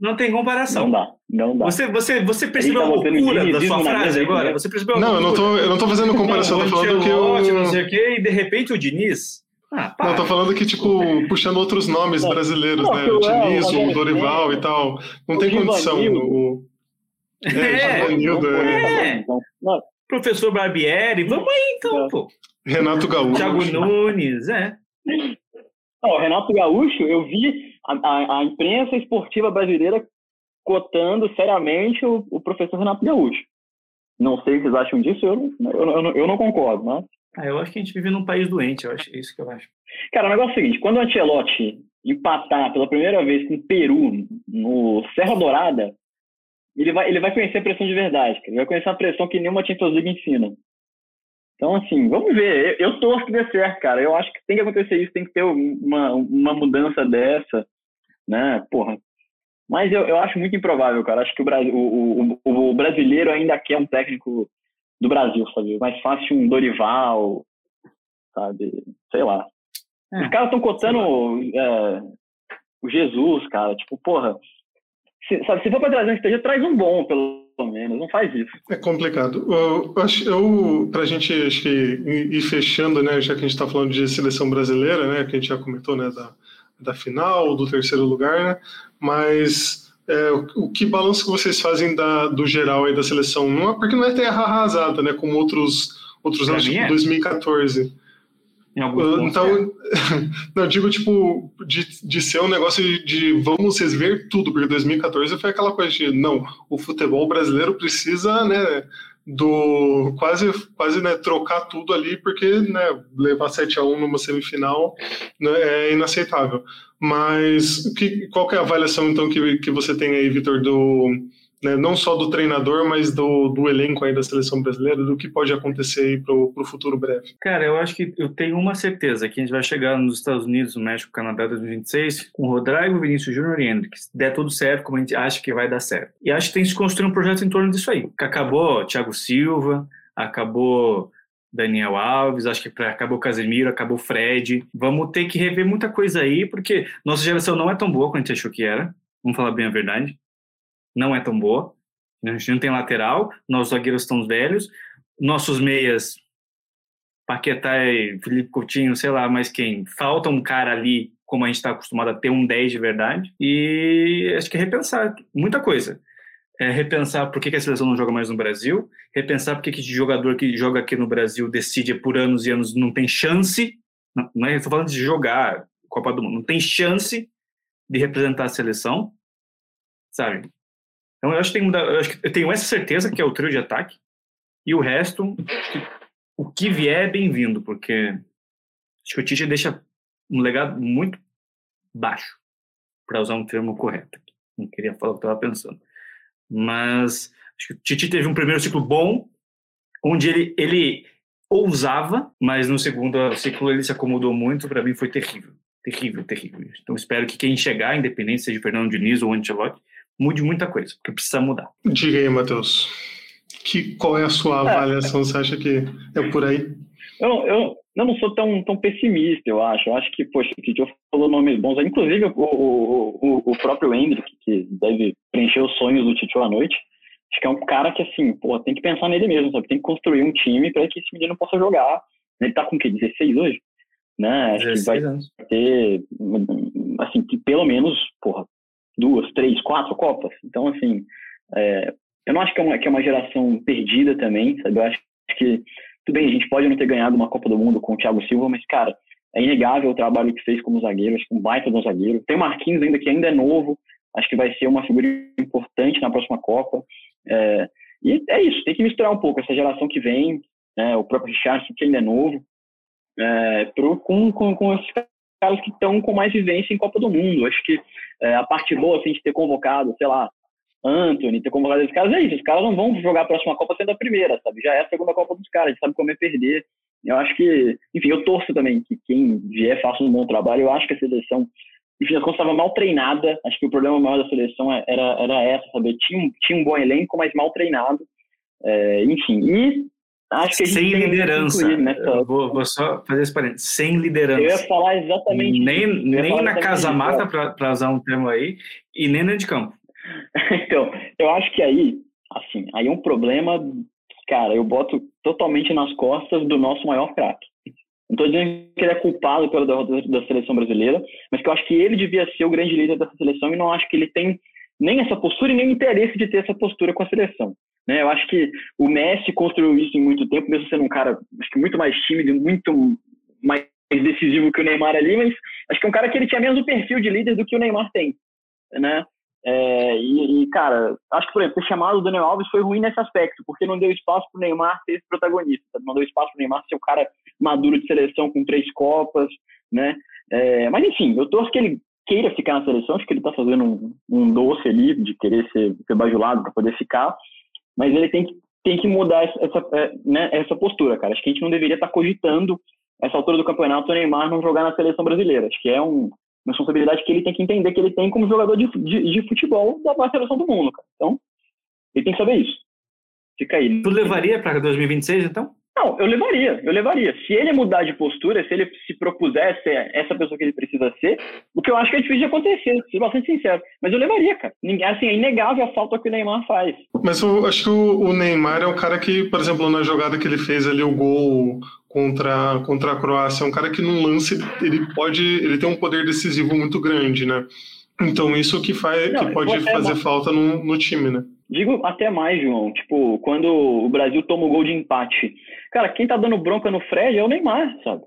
Não tem comparação. Não dá, não dá. Você, você, você percebeu a tá botando loucura da sua frase agora? né? Você percebeu a Não, eu não loucura? tô, eu não tô fazendo comparação, não, eu tô falando que eu. não sei o quê, e de repente o Diniz. Ah. Não, eu tô falando que, tipo, puxando outros nomes Não, brasileiros, não, né? O é, Diniz, o Dorival Ceni, e tal. Não tem condição. O... É, É, Givanildo, é. É. Professor Barbieri, vamos aí então, É. pô. Renato Gaúcho. Thiago Nunes, é. Não, Renato Gaúcho, eu vi a, a- a imprensa esportiva brasileira cotando seriamente o, o professor Renato Gaúcho. Não sei que vocês acham disso, eu, eu, eu, eu não concordo, mas... Ah, eu acho que a gente vive num país doente, eu acho, é isso que eu acho. Cara, o negócio é o seguinte, quando o Ancelotti empatar pela primeira vez com o Peru no Serra Dourada, ele vai, ele vai conhecer a pressão de verdade, cara. ele vai conhecer a pressão que nenhuma Champions League ensina. Então, assim, vamos ver. Eu, eu torço que dê certo, cara. Eu acho que tem que acontecer isso, tem que ter uma, uma mudança dessa, né? Porra. Mas eu, eu acho muito improvável, cara. Acho que o, Brasil, o, o, o brasileiro ainda quer um técnico do Brasil, sabe? Mais fácil um Dorival, sabe? Sei lá. É, Os caras estão cotando é, o Jesus, cara. Tipo, porra, se, sabe, se for para trazer um esteja, traz um bom, pelo menos. Não faz isso. É complicado. Eu, acho, eu para a gente acho que ir fechando, né, já que a gente está falando de seleção brasileira, né, que a gente já comentou, né, da, da final, do terceiro lugar, né, mas é, o, o, que balanço que vocês fazem da, do geral aí da seleção? Não é, porque não é terra arrasada, né, como outros, outros anos, tipo é. 2014. Então, não, digo, tipo, de, de ser um negócio de, de vamos rever tudo, porque 2014 foi aquela coisa de, não, o futebol brasileiro precisa, né, do quase, quase né, trocar tudo ali, porque né, levar 7 a 1 numa semifinal né, é inaceitável. Mas que, qual que é a avaliação, então, que, que você tem aí, Vitor, do né, não só do treinador, mas do, do elenco aí da seleção brasileira, do que pode acontecer aí para o futuro breve? Cara, eu acho que eu tenho uma certeza que a gente vai chegar nos Estados Unidos, no México, Canadá 2026 com Rodrigo, Vinícius Júnior e Hendrick. Se der tudo certo, como a gente acha que vai dar certo. E acho que tem que se construir um projeto em torno disso aí. Acabou Thiago Silva, acabou Daniel Alves, acho que acabou Casemiro, acabou Fred. Vamos ter que rever muita coisa aí, porque nossa geração não é tão boa quanto a gente achou que era. Vamos falar bem a verdade não é tão boa. A gente não tem lateral, nossos zagueiros estão velhos, nossos meias, Paquetá e Felipe Coutinho, sei lá, mas quem? Falta um cara ali, como a gente está acostumado a ter um 10 de verdade. E acho que é repensar muita coisa. É repensar por que, que a seleção não joga mais no Brasil, repensar por que, que jogador que joga aqui no Brasil decide por anos e anos não tem chance, não, não é, estou falando de jogar Copa do Mundo, não tem chance de representar a seleção, sabe? Então eu acho que, tem, eu, acho que eu tenho essa certeza que é o trio de ataque e o resto, o que vier é bem-vindo, porque acho que o Tite deixa um legado muito baixo, para usar um termo correto. Não queria falar o que estava pensando. Mas acho que o Tite teve um primeiro ciclo bom, onde ele, ele ousava, mas no segundo ciclo ele se acomodou muito. Para mim foi terrível. Terrível, terrível. Então espero que quem chegar, independente seja Fernando Diniz ou Ancelotti, mude muita coisa, porque precisa mudar. Diga aí, Matheus. Que, qual é a sua é. avaliação? Você acha que é por aí? Eu, eu, eu não sou tão, tão pessimista, eu acho. Eu acho que, poxa, o Tio falou nomes bons. Inclusive, o, o, o, próprio Hendrick, que deve preencher os sonhos do Tito à noite, acho que é um cara que, assim, pô, tem que pensar nele mesmo, sabe? Tem que construir um time para que esse menino possa jogar. Ele tá com o quê? 16 hoje? Né? Acho que vai anos. ter, assim, que pelo menos, porra, duas, três, quatro Copas. Então, assim, é, eu não acho que é, uma, que é uma geração perdida também, sabe? Eu acho que, tudo bem, a gente pode não ter ganhado uma Copa do Mundo com o Thiago Silva, mas, cara, é inegável o trabalho que fez como zagueiro, acho que um baita um zagueiro. Tem o Marquinhos ainda, que ainda é novo, acho que vai ser uma figura importante na próxima Copa. É, e é isso, tem que misturar um pouco essa geração que vem, né, o próprio Richard, que ainda é novo, é, pro, com, com, com esses caras que estão com mais vivência em Copa do Mundo. Acho que é, a parte boa assim, de ter convocado, sei lá, Anthony, ter convocado esses caras é isso. Os caras não vão jogar a próxima Copa sendo a primeira, sabe? Já é a segunda Copa dos caras, a gente sabe como é perder. Eu acho que, enfim, eu torço também que quem vier faça um bom trabalho. Eu acho que a seleção, enfim, a estava mal treinada. Acho que o problema maior da seleção era, era essa, sabe? Tinha, tinha um bom elenco, mas mal treinado. É, enfim, e Acho que sem liderança. Nessa... Vou, vou, só fazer esse parênteses. Sem liderança. Eu ia falar exatamente Nem, nem na casa-mata, para usar um termo aí, e nem dentro de campo. então, eu acho que aí, assim, aí é um problema, cara, eu boto totalmente nas costas do nosso maior craque. Não estou dizendo que ele é culpado pela derrota da seleção brasileira, mas que eu acho que ele devia ser o grande líder dessa seleção e não acho que ele tem nem essa postura e nem interesse de ter essa postura com a seleção. Né? Eu acho que o Messi construiu isso em muito tempo, mesmo sendo um cara acho que muito mais tímido, muito mais decisivo que o Neymar ali, mas acho que é um cara que ele tinha menos o perfil de líder do que o Neymar tem. Né? É, e, e, cara, acho que, por exemplo, ter chamado o Daniel Alves foi ruim nesse aspecto, porque não deu espaço pro Neymar ser esse protagonista, não deu espaço pro Neymar ser o cara maduro de seleção com três Copas, né? É, mas, enfim, eu torço que ele queira ficar na seleção, acho que ele tá fazendo um, um doce ali de querer ser, ser bajulado para poder ficar, mas ele tem que, tem que mudar essa, essa, é, né, essa postura, cara. Acho que a gente não deveria estar tá cogitando essa altura do campeonato o Neymar não jogar na seleção brasileira. Acho que é um, uma responsabilidade que ele tem que entender que ele tem como jogador de, de, de futebol da maior seleção do mundo, cara. Então, ele tem que saber isso. Fica aí. Tu levaria para 2026, então? Não, eu levaria, eu levaria. Se ele mudar de postura, se ele se propuser ser essa pessoa que ele precisa ser, o que eu acho que é difícil de acontecer, ser bastante sincero. Mas eu levaria, cara. Assim, é inegável a falta que o Neymar faz. Mas eu acho que o Neymar é o cara que, por exemplo, na jogada que ele fez ali, o gol contra, contra a Croácia. É um cara que no lance ele pode, ele tem um poder decisivo muito grande, né? Então isso que faz, Não, que pode fazer mais. falta no, no time, né? Digo até mais, João. Tipo, quando o Brasil toma o gol de empate, cara, quem tá dando bronca no Fred é o Neymar, sabe?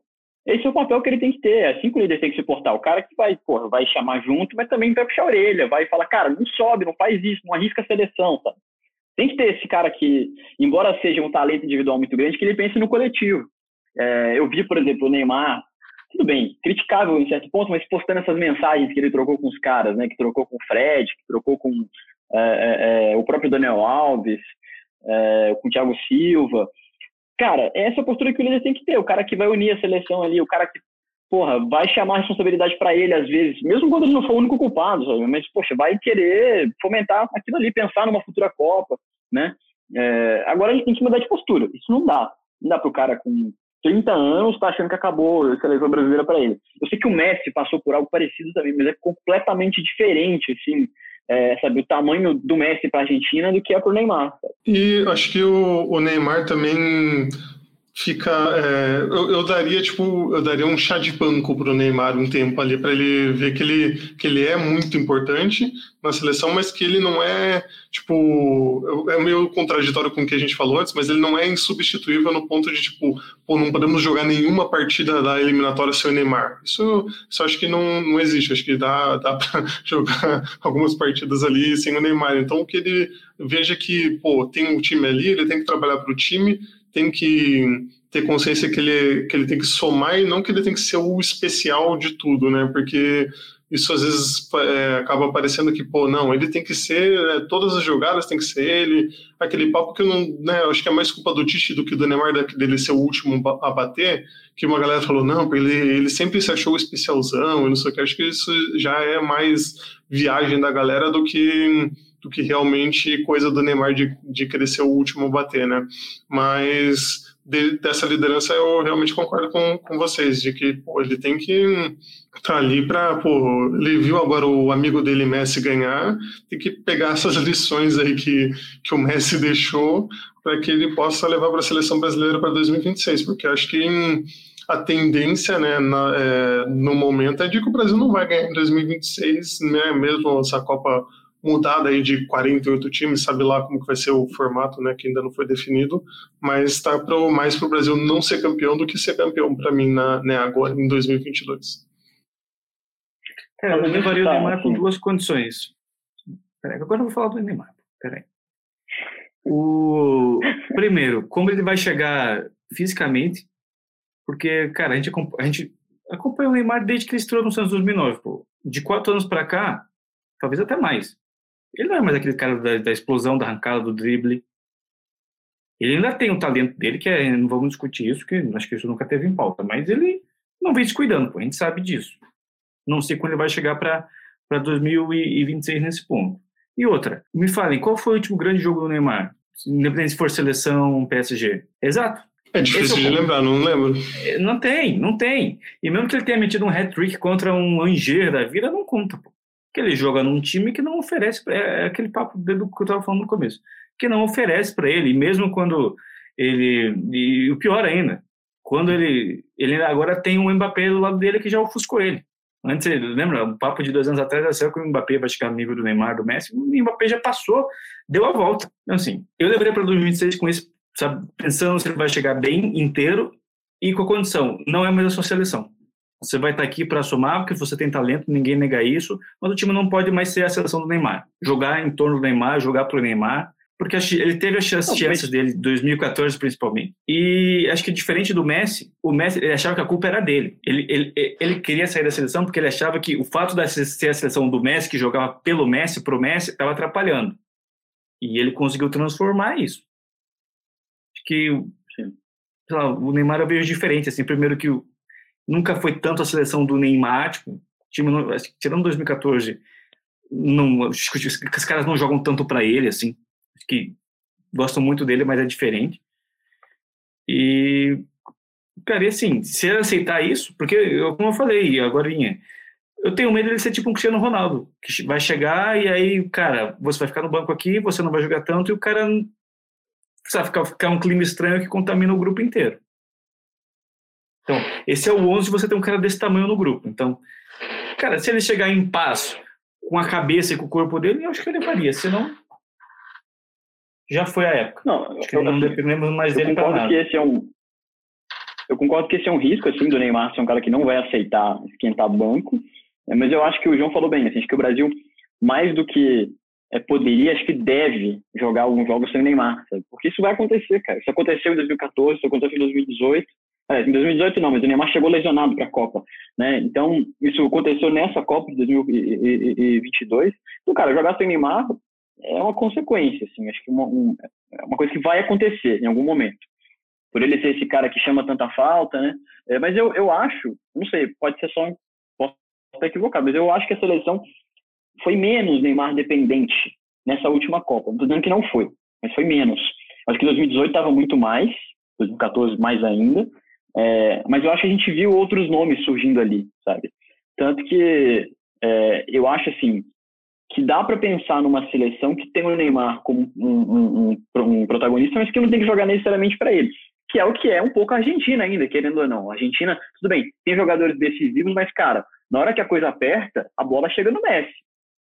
Esse é o papel que ele tem que ter. É assim que o líder tem que se portar. O cara que vai, porra, vai chamar junto, mas também vai puxar a orelha, vai falar, cara, não sobe, não faz isso, não arrisca a seleção, sabe? Tem que ter esse cara que, embora seja um talento individual muito grande, que ele pense no coletivo. É, eu vi, por exemplo, o Neymar, tudo bem, criticável em certo ponto, mas postando essas mensagens que ele trocou com os caras, né? Que trocou com o Fred, que trocou com é, é, é o próprio Daniel Alves, é, com o Thiago Silva. Cara, essa postura que o líder tem que ter, o cara que vai unir a seleção ali, o cara que, porra, vai chamar a responsabilidade para ele às vezes, mesmo quando ele não for o único culpado, sabe? Mas, poxa, vai querer fomentar aquilo ali, pensar numa futura Copa, né? É, agora ele tem que mudar de postura, isso não dá. Não dá pro cara com 30 anos tá achando que acabou a seleção brasileira para ele. Eu sei que o Messi passou por algo parecido também, mas é completamente diferente, assim, é, sabe, o tamanho do Messi para a Argentina do que é para o Neymar. E acho que o, o Neymar também fica. É, eu, eu, daria tipo, eu daria um chá de banco pro Neymar um tempo ali para ele ver que ele, que ele é muito importante na seleção, mas que ele não é tipo é meio contraditório com o que a gente falou antes, mas ele não é insubstituível no ponto de tipo, pô, não podemos jogar nenhuma partida da eliminatória sem o Neymar. Isso, isso acho que não, não existe. Acho que dá, dá para jogar algumas partidas ali sem o Neymar. Então que ele veja que pô, tem um time ali, ele tem que trabalhar para o time tem que ter consciência que ele, que ele tem que somar e não que ele tem que ser o especial de tudo, né? Porque isso às vezes é, acaba parecendo que, pô, não, ele tem que ser, é, todas as jogadas tem que ser ele, aquele papo que eu não, né, eu acho que é mais culpa do Tite do que do Neymar dele ser o último a bater, que uma galera falou, não, ele, ele sempre se achou especialzão, e não sei o que, acho que isso já é mais viagem da galera do que do que realmente coisa do Neymar de, de querer ser o último bater, né? Mas de, dessa liderança eu realmente concordo com, com vocês, de que pô, ele tem que estar tá ali para, ele viu agora o amigo dele, Messi, ganhar, tem que pegar essas lições aí que, que o Messi deixou para que ele possa levar para a seleção brasileira para 2026, porque acho que a tendência, né, na, é, no momento é de que o Brasil não vai ganhar em 2026, né, mesmo essa Copa mudada aí de 48 times, sabe lá como que vai ser o formato, né, que ainda não foi definido, mas está pro, mais para o Brasil não ser campeão do que ser campeão para mim na, né, agora em 2022. É, eu levaria o Neymar com duas condições. Peraí, agora eu vou falar do Neymar. Peraí. O primeiro, como ele vai chegar fisicamente, porque cara, a gente, a gente acompanha o Neymar desde que ele estreou no Santos 2009, pô. De quatro anos para cá, talvez até mais. Ele não é mais aquele cara da, da explosão, da arrancada, do drible. Ele ainda tem o talento dele, que é, não vamos discutir isso, que acho que isso nunca teve em pauta, mas ele não vem se cuidando, pô, a gente sabe disso. Não sei quando ele vai chegar para 2026 nesse ponto. E outra, me falem, qual foi o último grande jogo do Neymar? Independente se for seleção, PSG. Exato. É difícil é de lembrar, não lembro. É, não tem, não tem. E mesmo que ele tenha metido um hat-trick contra um Anger da vida, não conta, pô que ele joga num time que não oferece, é, é aquele papo do que eu estava falando no começo, que não oferece para ele, mesmo quando ele, e o pior ainda, quando ele, ele agora tem um Mbappé do lado dele que já ofuscou ele. Antes, lembra, um papo de dois anos atrás, era que o Mbappé vai ficar amigo do Neymar, do Messi, o Mbappé já passou, deu a volta. Então, assim, eu levaria para 2026 com sabe, pensando se ele vai chegar bem inteiro e com a condição, não é mais a sua seleção. Você vai estar aqui para somar, porque você tem talento, ninguém nega isso, mas o time não pode mais ser a seleção do Neymar. Jogar em torno do Neymar, jogar para o Neymar, porque ele teve as chances dele, 2014 principalmente. E acho que diferente do Messi, o Messi ele achava que a culpa era dele. Ele, ele, ele queria sair da seleção porque ele achava que o fato de ser a seleção do Messi, que jogava pelo Messi, pro Messi, estava atrapalhando. E ele conseguiu transformar isso. Acho que lá, o Neymar eu vejo diferente. Assim, primeiro que nunca foi tanto a seleção do Neymar, tipo, time, tirando 2014, não, os, caras não jogam tanto para ele, assim que gostam muito dele, mas é diferente. E, cara, e assim, se ele aceitar isso, porque, como eu falei agora, eu tenho medo de ser tipo um Cristiano Ronaldo, que vai chegar e aí, cara, você vai ficar no banco aqui, você não vai jogar tanto, e o cara sabe, ficar, ficar um clima estranho que contamina o grupo inteiro. Então, esse é o 11 de você ter um cara desse tamanho no grupo. Então, cara, se ele chegar em paz com a cabeça e com o corpo dele, eu acho que ele faria. Senão, já foi a época. Não, Acho que eu, não dependemos mais dele para nada. Que esse é um, eu concordo que esse é um risco, assim, do Neymar ser um cara que não vai aceitar esquentar banco, né, mas eu acho que o João falou bem, assim, acho que o Brasil, mais do que é, poderia, acho que deve jogar alguns jogos sem Neymar, sabe? porque isso vai acontecer, cara. Isso aconteceu em 2014, isso aconteceu em 2018, é, em 2018 não, mas o Neymar chegou lesionado para a Copa, né? Então, isso aconteceu nessa Copa de 2022. Então, cara, jogar sem Neymar é uma consequência, assim, acho que uma, um, é uma coisa que vai acontecer em algum momento. Por ele ser esse cara que chama tanta falta, né? É, mas eu, eu acho, não sei, pode ser só, posso estar equivocado, mas eu acho que a seleção foi menos Neymar dependente nessa última Copa. Não estou dizendo que não foi, mas foi menos. Acho que 2018 estava muito mais, 2014 mais ainda, é, mas eu acho que a gente viu outros nomes surgindo ali, sabe? Tanto que é, eu acho assim, que dá para pensar numa seleção que tem o Neymar como um, um, um, um protagonista, mas que não tem que jogar necessariamente para ele. Que é o que é um pouco a Argentina ainda, querendo ou não. A Argentina, tudo bem, tem jogadores decisivos, mas, cara, na hora que a coisa aperta, a bola chega no Messi.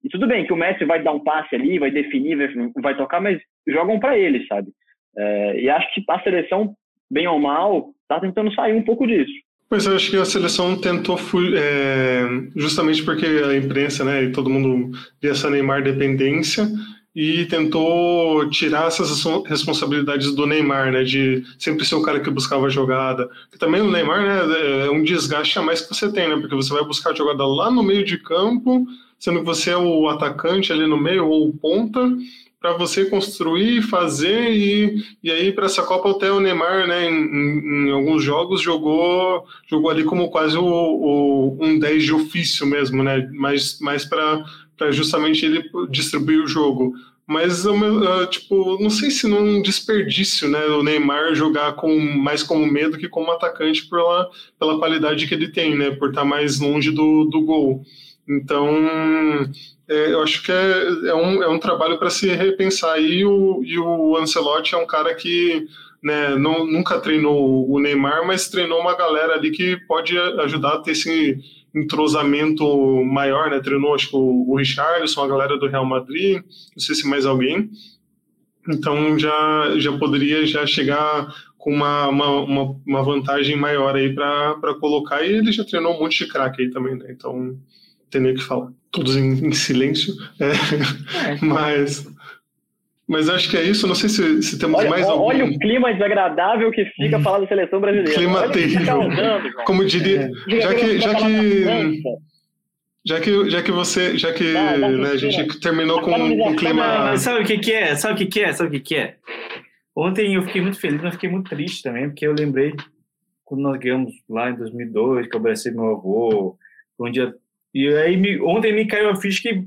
E tudo bem que o Messi vai dar um passe ali, vai definir, vai, tocar, mas jogam para ele, sabe? É, e acho que a seleção, bem ou mal, tá tentando sair um pouco disso. Mas eu acho que a seleção tentou é, justamente porque a imprensa, né, e todo mundo vê essa Neymar dependência e tentou tirar essas responsabilidades do Neymar, né, de sempre ser o cara que buscava a jogada. Também o Neymar, né, é um desgaste a mais que você tem, né, porque você vai buscar a jogada lá no meio de campo, sendo que você é o atacante ali no meio ou ponta, para você construir, fazer e, e aí para essa Copa até o Neymar, né, em, em, alguns jogos jogou jogou ali como quase o, o um 10 de ofício mesmo, né, mais mais para justamente ele distribuir o jogo. Mas tipo, não sei se não desperdício, né, o Neymar jogar com mais como medo que como atacante pela pela qualidade que ele tem, né, por estar mais longe do, do gol. Então, é, eu acho que é, é, um, é um trabalho para se repensar. E o, e o Ancelotti é um cara que né, não, nunca treinou o Neymar, mas treinou uma galera ali que pode ajudar a ter esse entrosamento maior, né? Treinou, acho que o, o Richarlison, a galera do Real Madrid, não sei se mais alguém. Então já, já poderia já chegar com uma, uma, uma vantagem maior aí para colocar. E ele já treinou um monte de craque aí também, né? Então tem nem que falar. Todos em, em silêncio. É. É. Mas. Mas acho que é isso. Não sei se, se temos olha, mais algum. Olha o clima desagradável que fica falar da seleção brasileira. Clima terrível. Como diria. É. Já que. Já que já que, já que você, já que né, a gente terminou com um clima. Mas sabe o que, que é? Sabe o que, que é? Sabe o que, que é? Ontem eu fiquei muito feliz, mas fiquei muito triste também, porque eu lembrei quando nós ganhamos lá em 2002, que eu abracei meu avô, foi um dia e aí me, ontem me caiu a ficha que,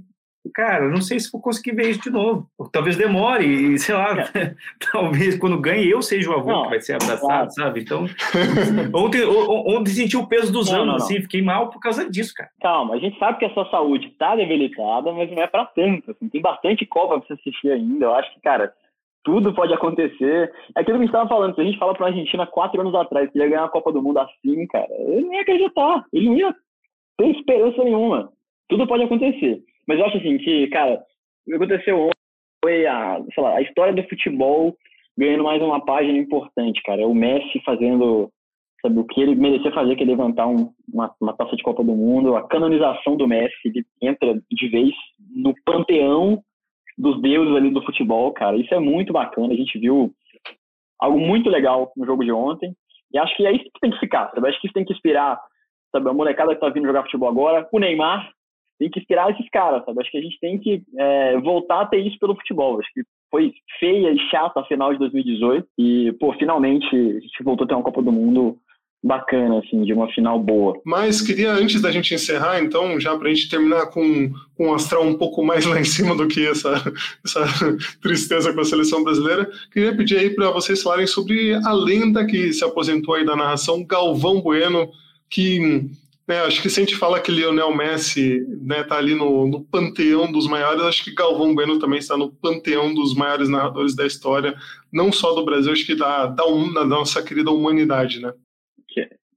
cara, não sei se vou conseguir ver isso de novo. Talvez demore, e sei lá, é. talvez quando ganhe eu seja o avô não, que vai ser abraçado, claro. sabe? Então, ontem, ontem senti o peso dos não, anos, não, assim, fiquei mal por causa disso, cara. Calma, a gente sabe que a sua saúde tá debilitada, mas não é para tanto. Assim, tem bastante Copa pra você assistir ainda. Eu acho que, cara, tudo pode acontecer. É aquilo que a gente estava falando, se a gente fala para a Argentina quatro anos atrás que ia ganhar a Copa do Mundo assim, cara, ele não ia acreditar. Ele não ia tem esperança nenhuma. Tudo pode acontecer. Mas eu acho assim que, cara, o que aconteceu ontem foi a, sei lá, a história do futebol ganhando mais uma página importante, cara. É o Messi fazendo sabe, o que ele merecia fazer, que é levantar um, uma, uma taça de Copa do Mundo, a canonização do Messi, ele entra de vez no panteão dos deuses ali do futebol, cara. Isso é muito bacana. A gente viu algo muito legal no jogo de ontem. E acho que é isso que tem que ficar, sabe? Acho que isso tem que inspirar, sabe? A molecada que tá vindo jogar futebol agora, o Neymar, tem que inspirar esses caras, sabe? Acho que a gente tem que é, voltar a ter isso pelo futebol. Acho que foi feia e chata a final de 2018 e, pô, finalmente a gente voltou a ter uma Copa do Mundo bacana, assim, de uma final boa. Mas queria, antes da gente encerrar, então, já para a gente terminar com, com um astral um pouco mais lá em cima do que essa, essa tristeza com a seleção brasileira, queria pedir aí para vocês falarem sobre a lenda que se aposentou aí da narração, Galvão Bueno, que né, acho que se a gente fala que Lionel Messi está né, tá ali no, no, panteão dos maiores, acho que Galvão Bueno também está no panteão dos maiores narradores da história, não só do Brasil, acho que da, da, da nossa querida humanidade, né?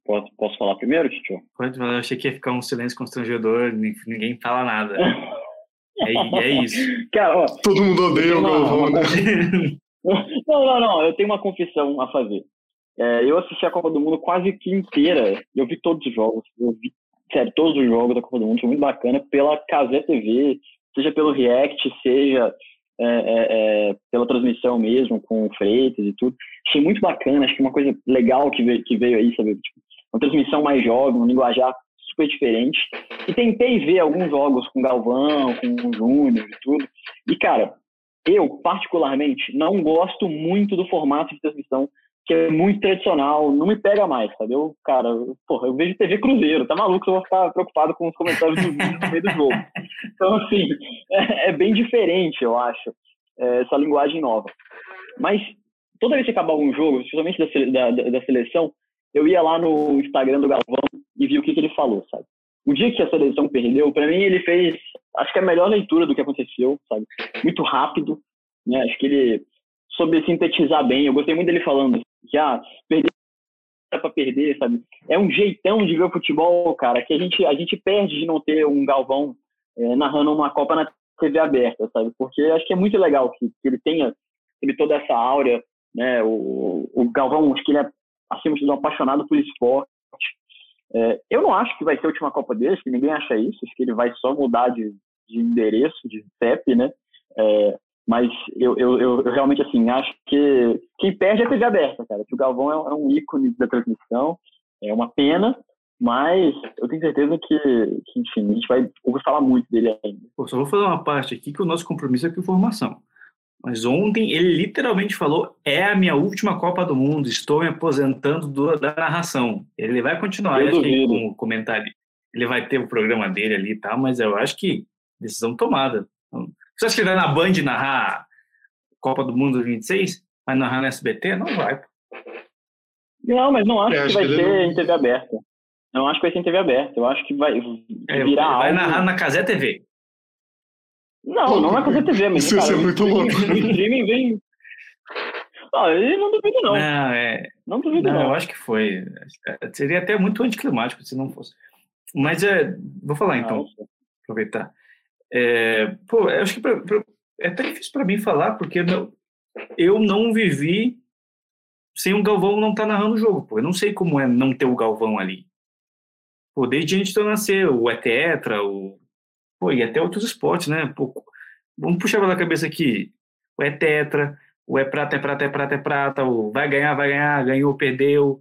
Posso, posso falar primeiro, Tio? Pode, mas eu achei que ia ficar um silêncio constrangedor, ninguém fala nada. é, é isso. Cara, ó, Todo mundo odeia o Galvão, né? Não, não, não, eu tenho uma confissão a fazer. É, eu assisti a Copa do Mundo quase que inteira. Eu vi todos os jogos. Eu vi, sério, todos os jogos da Copa do Mundo. Foi muito bacana pela Casé TV, seja pelo React, seja é, é, é, pela transmissão mesmo, com o Freitas e tudo. Achei muito bacana. Acho que uma coisa legal que veio, que veio aí, sabe? Tipo, uma transmissão mais jovem, um linguajar super diferente. E tentei ver alguns jogos com Galvão, com o Júnior e tudo. E, cara, eu, particularmente, não gosto muito do formato de transmissão que é muito tradicional, não me pega mais, sabe? Eu, cara, porra, eu vejo TV Cruzeiro, tá maluco? Eu vou ficar preocupado com os comentários do vídeo no meio do jogo. Então, assim, é, é bem diferente, eu acho, é, essa linguagem nova. Mas toda vez que acabar um jogo, especialmente da, da, da, seleção, eu ia lá no Instagram do Galvão e vi o que, que ele falou, sabe? O dia que a seleção perdeu, para mim ele fez, acho que a melhor leitura do que aconteceu, sabe? Muito rápido, né? Acho que ele soube sintetizar bem. Eu gostei muito dele falando ah, perder para perder, sabe? É um jeitão de ver o futebol, cara, que a gente, a gente perde de não ter um Galvão é, narrando uma Copa na TV aberta, sabe? Porque acho que é muito legal que, que ele tenha ele toda essa áurea, né? O, o Galvão, acho que ele é, acima de tudo, apaixonado por esporte. É, eu não acho que vai ser a última Copa dele, que ninguém acha isso, acho que ele vai só mudar de, de endereço, de CEP, né? É, mas eu, eu, eu, realmente, assim, acho que quem perde é a TV aberta, cara. Que o Galvão é, um ícone da transmissão. É uma pena, mas eu tenho certeza que, que, enfim, a gente vai ouvir falar muito dele ainda. Pô, só vou fazer uma parte aqui que o nosso compromisso é com informação. Mas ontem ele literalmente falou: é a minha última Copa do Mundo, estou me aposentando do, da narração. Ele vai continuar aqui como comentário. Ele vai ter o programa dele ali e tal, mas eu acho que decisão tomada. Você acha que ele vai na Band narrar Copa do Mundo 26? Vai narrar no SBT? Não vai. Não, mas não acho, é, que vai que ser não... em TV aberta. Não acho que vai ser em TV aberta. Eu acho que vai é, virar Vai algo... narrar na Casé TV. Não, não na Casé TV, mas Isso cara, é muito louco. O streaming vem... Ah, ele não duvido, não. Não, é... não duvido, não, não. Eu acho que foi. Seria até muito anticlimático se não fosse. Mas é. Vou falar então. Nossa. Aproveitar. É, pô, acho que pra, pra, é até difícil para mim falar, porque meu, eu não vivi sem o Galvão não estar tá narrando o jogo. Pô. Eu não sei como é não ter o Galvão ali. Pô, desde antes de eu nascer, o Etetra, o... Pô, e até outros esportes, né? Pô, vamos puxar pela cabeça aqui. O Etetra, o é prata, é prata, é prata, é prata, o vai ganhar, vai ganhar, ganhou, perdeu,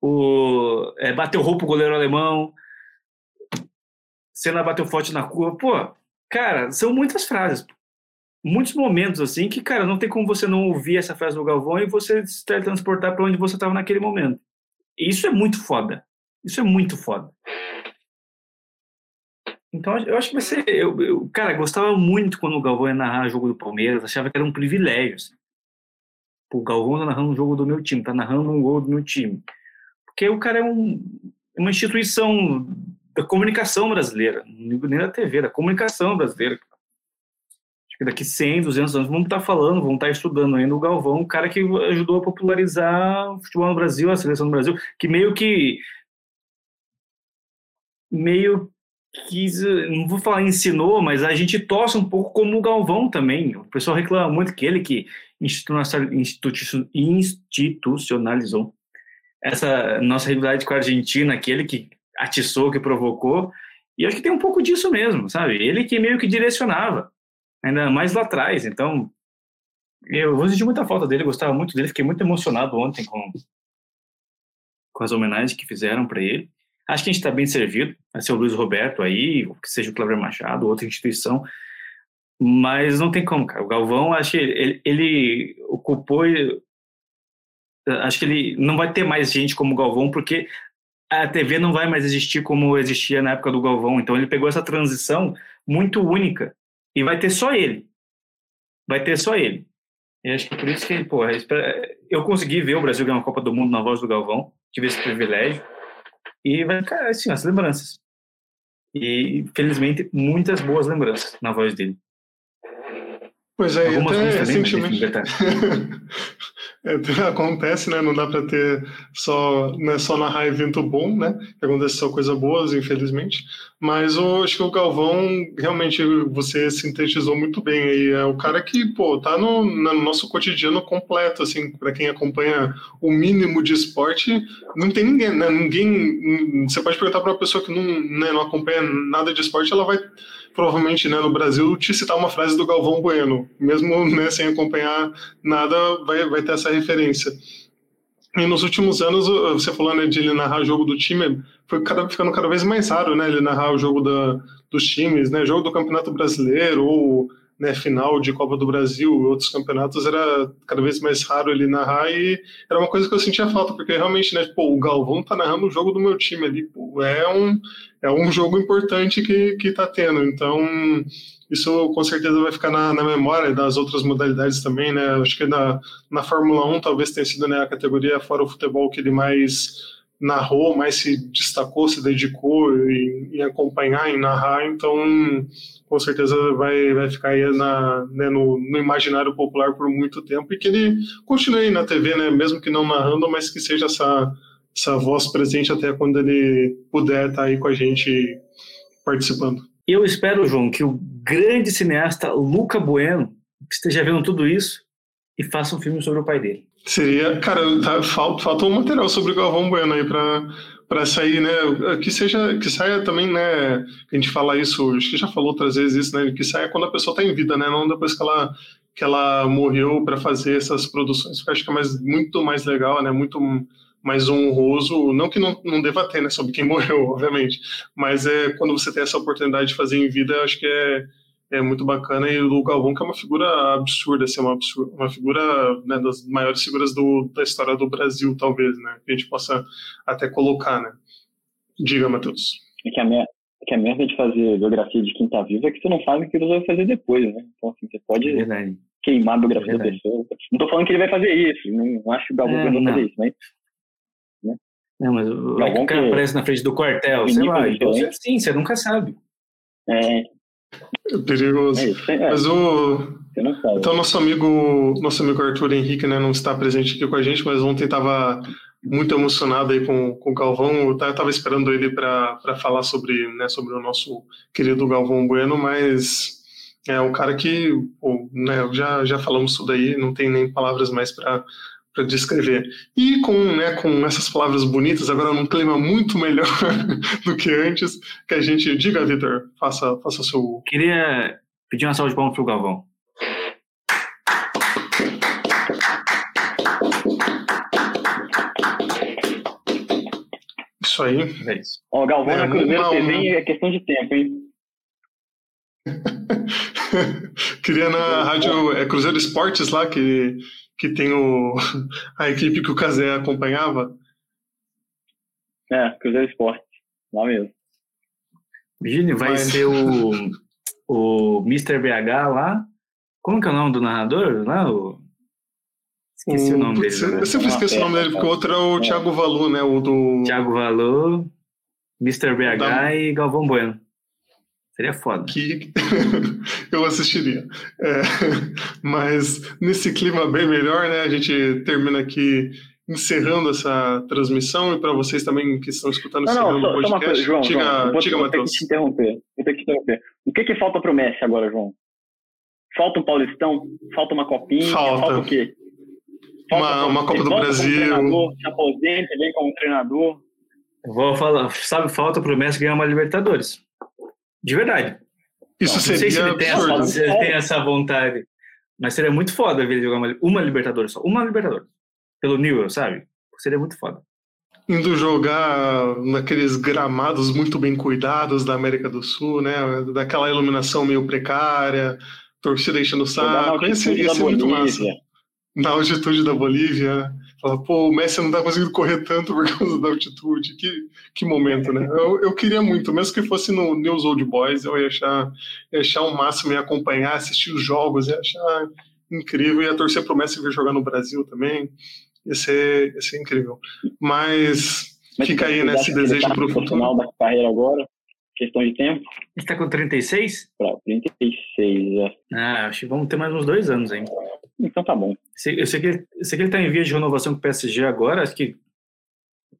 o é, bateu roupa o goleiro alemão, Senna bateu forte na curva. Pô, cara, são muitas frases. Muitos momentos assim que, cara, não tem como você não ouvir essa frase do Galvão e você se teletransportar para onde você estava naquele momento. E isso é muito foda. Isso é muito foda. Então, eu acho que vai ser. Eu, eu, cara, gostava muito quando o Galvão ia narrar o jogo do Palmeiras, achava que era um privilégio. Assim. o Galvão tá narrando um jogo do meu time, tá narrando um gol do meu time. Porque o cara é um, uma instituição da comunicação brasileira, nem da TV, da comunicação brasileira. Acho que daqui 100, 200 anos vamos estar falando, vamos estar estudando ainda o Galvão, o cara que ajudou a popularizar o futebol no Brasil, a seleção do Brasil, que meio que meio que, não vou falar ensinou, mas a gente torce um pouco como o Galvão também. O pessoal reclama muito que ele que institucionalizou essa nossa rivalidade com a Argentina, aquele que atiçou, que provocou. E acho que tem um pouco disso mesmo, sabe? Ele que meio que direcionava, ainda mais lá atrás. Então, eu vou sentir muita falta dele, gostava muito dele, fiquei muito emocionado ontem com, com as homenagens que fizeram para ele. Acho que a gente está bem servido, vai ser o Luiz Roberto aí, ou que seja o Cleber Machado, outra instituição, mas não tem como, cara. O Galvão, acho que ele, ele ocupou. Acho que ele não vai ter mais gente como o Galvão, porque a TV não vai mais existir como existia na época do Galvão. Então ele pegou essa transição muito única e vai ter só ele. Vai ter só ele. E acho que por isso que, pô, eu consegui ver o Brasil ganhar uma Copa do Mundo na voz do Galvão, tive esse privilégio. E vai ficar assim, as lembranças. E, felizmente, muitas boas lembranças na voz dele. Pois é, Algumas até recentemente. é, acontece, né? Não dá para ter só, não é só narrar evento bom, né? Acontece só coisas boas, infelizmente. Mas eu acho que o Galvão realmente você sintetizou muito bem aí. É o cara que, pô, tá no, no nosso cotidiano completo, assim, para quem acompanha o mínimo de esporte, não tem ninguém, né? Ninguém. Você pode perguntar para uma pessoa que não, né, não acompanha nada de esporte, ela vai provavelmente né, no Brasil te citar uma frase do Galvão Bueno, mesmo né, sem acompanhar nada, vai, vai ter essa referência. E nos últimos anos, você falou né, de ele narrar jogo do time, foi cada, ficando cada vez mais raro, né? Ele narrar o jogo da, dos times, né? Jogo do Campeonato Brasileiro ou né, final de Copa do Brasil, outros campeonatos, era cada vez mais raro ele narrar e era uma coisa que eu sentia falta, porque realmente, né, pô, o Galvão tá narrando o jogo do meu time ali, pô, é um, é um jogo importante que, que tá tendo, então isso com certeza vai ficar na, na memória das outras modalidades também, né, acho que na, na Fórmula 1 talvez tenha sido né, a categoria fora o futebol que ele mais narrou, mais se destacou, se dedicou em, em acompanhar, em narrar, então com certeza vai, vai ficar aí na, né, no, no, imaginário popular por muito tempo e que ele continue na TV, né, mesmo que não narrando, mas que seja essa, essa voz presente até quando ele puder estar aí com a gente participando. Eu espero, João, que o grande cineasta Luca Bueno esteja vendo tudo isso e faça um filme sobre o pai dele. Seria, cara, tá, falta, falta um material sobre o Galvão Bueno aí para para sair, né? Que seja, que saia também, né? A gente fala isso, acho que já falou outras vezes isso, né? Que saia quando a pessoa está em vida, né? Não depois que ela que ela morreu para fazer essas produções. Porque acho que é mais, muito mais legal, né? Muito mais honroso, não que não, não deva ter, né? Sobre quem morreu, obviamente, mas é quando você tem essa oportunidade de fazer em vida, acho que é é muito bacana e o Galvão que é uma figura absurda, assim, uma, absurda, uma figura né, das maiores figuras do, da história do Brasil, talvez, né, que a gente possa até colocar, né. Diga, Matheus. É que a, mer que a merda de fazer biografia de quem tá vivo é que você não sabe o que ele vai fazer depois, né, então assim, você pode é queimar a biografia é da pessoa. Não tô falando que ele vai fazer isso, não, acho que o Galvão é, vai fazer isso, mas... Né? Não, mas o, Galvão o cara que aparece na frente do quartel, sei lá, então, sim, você nunca sabe. É, é perigoso. É isso, é. Mas o. Então, nosso amigo, nosso amigo Arthur Henrique né, não está presente aqui com a gente, mas ontem estava muito emocionado aí com, com o Galvão. Eu estava esperando ele para falar sobre, né, sobre o nosso querido Galvão Bueno, mas é um cara que, pô, né, já, já falamos tudo aí, não tem nem palavras mais para para descrever. E com, né, com essas palavras bonitas, agora num clima muito melhor do que antes, que a gente diga, Vitor, faça, faça seu. Queria pedir uma salva de palmas pro Galvão. Isso aí. É isso. Ó, Galvão é, na Cruzeiro TV é questão de tempo, hein? Queria na rádio é, Cruzeiro Esportes lá, que que tem o, a equipe que o Casé acompanhava. É, Cruzeiro Esporte, lá mesmo. Virginia, vai Mas... ser o, o Mr. BH lá. Como que é o nome do narrador? Lá, o... Esqueci o, o nome dele. Eu sempre esqueço o nome dele, porque o outro é o é. Thiago Valu, né? O do. Thiago Valu, Mr. BH da... e Galvão Bueno. Seria foda. Que eu assistiria. É, mas nesse clima bem melhor, né? A gente termina aqui encerrando essa transmissão e para vocês também que estão escutando não, não, só, podcast. Só João, diga, João, vou, diga, vou ter que te interromper. Vou ter que te interromper. O que que falta pro Messi agora, João? Falta um Paulistão? Falta uma copinha? Falta, falta o quê? uma, uma Copa do Brasil. Se aposenta, vem como treinador. Vou falar, sabe, falta pro Messi ganhar uma Libertadores. De verdade. Isso não, seria não sei se ele, tem essa, se ele É. tem essa vontade. Mas seria muito foda ver ele jogar uma, uma Libertadores só. Uma Libertadores. Pelo nível, sabe? Seria muito foda. Indo jogar naqueles gramados muito bem cuidados da América do Sul, né? Daquela iluminação meio precária, torcida enchendo o saco. Esse ia ser muito massa. Na altitude da Bolívia. Fala, pô, o Messi não tá conseguindo correr tanto por causa da altitude. Que, que momento, né? Eu, eu queria muito, mesmo que fosse no News Old Boys, eu ia achar, ia achar o máximo, ia acompanhar, assistir os jogos, ia achar incrível, ia torcer pro Messi vir jogar no Brasil também. Ia ser, ia ser incrível. Mas, Mas fica aí, né, esse desejo tá pro futuro. final da carreira agora, questão de tempo. Ele tá com 36? Pra 36, é. Ah, acho que vamos ter mais uns dois anos ainda. Então tá bom. Eu sei, que, eu sei que ele tá em via de renovação com o PSG agora, acho que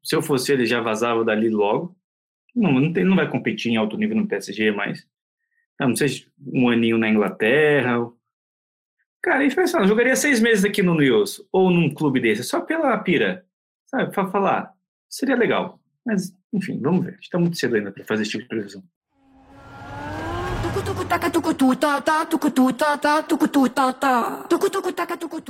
se eu fosse ele já vazava dali logo. Não, não, tem, não vai competir em alto nível no PSG mais. Não, não sei, um aninho na Inglaterra. Cara, ele faz, jogaria seis meses aqui no News, ou num clube desse, só pela pira, sabe, pra falar. Seria legal. Mas, enfim, vamos ver. Está muito cedo ainda para fazer esse tipo de previsão.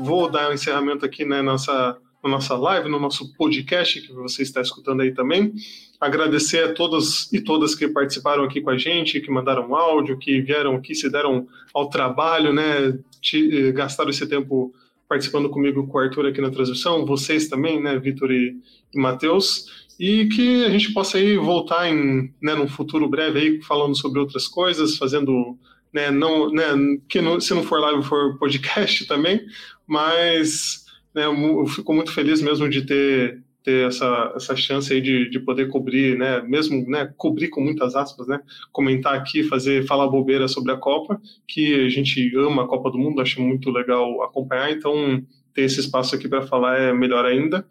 Vou dar o um encerramento aqui na nossa, na nossa live, no nosso podcast que você está escutando aí também. Agradecer a todos e todas que participaram aqui com a gente, que mandaram áudio, que vieram aqui, se deram ao trabalho, né? Te, gastaram esse tempo participando comigo com o Arthur aqui na transmissão, vocês também, né, Vitor e, e Matheus e que a gente possa aí voltar em, né, num futuro breve aí falando sobre outras coisas, fazendo, né, não, né, que não, se não for live for podcast também, mas né, eu fico muito feliz mesmo de ter, ter essa, essa chance aí de, de poder cobrir, né, mesmo, né, cobrir com muitas aspas, né, comentar aqui, fazer, falar bobeira sobre a Copa, que a gente ama a Copa do Mundo, acho muito legal acompanhar, então ter esse espaço aqui para falar é melhor ainda.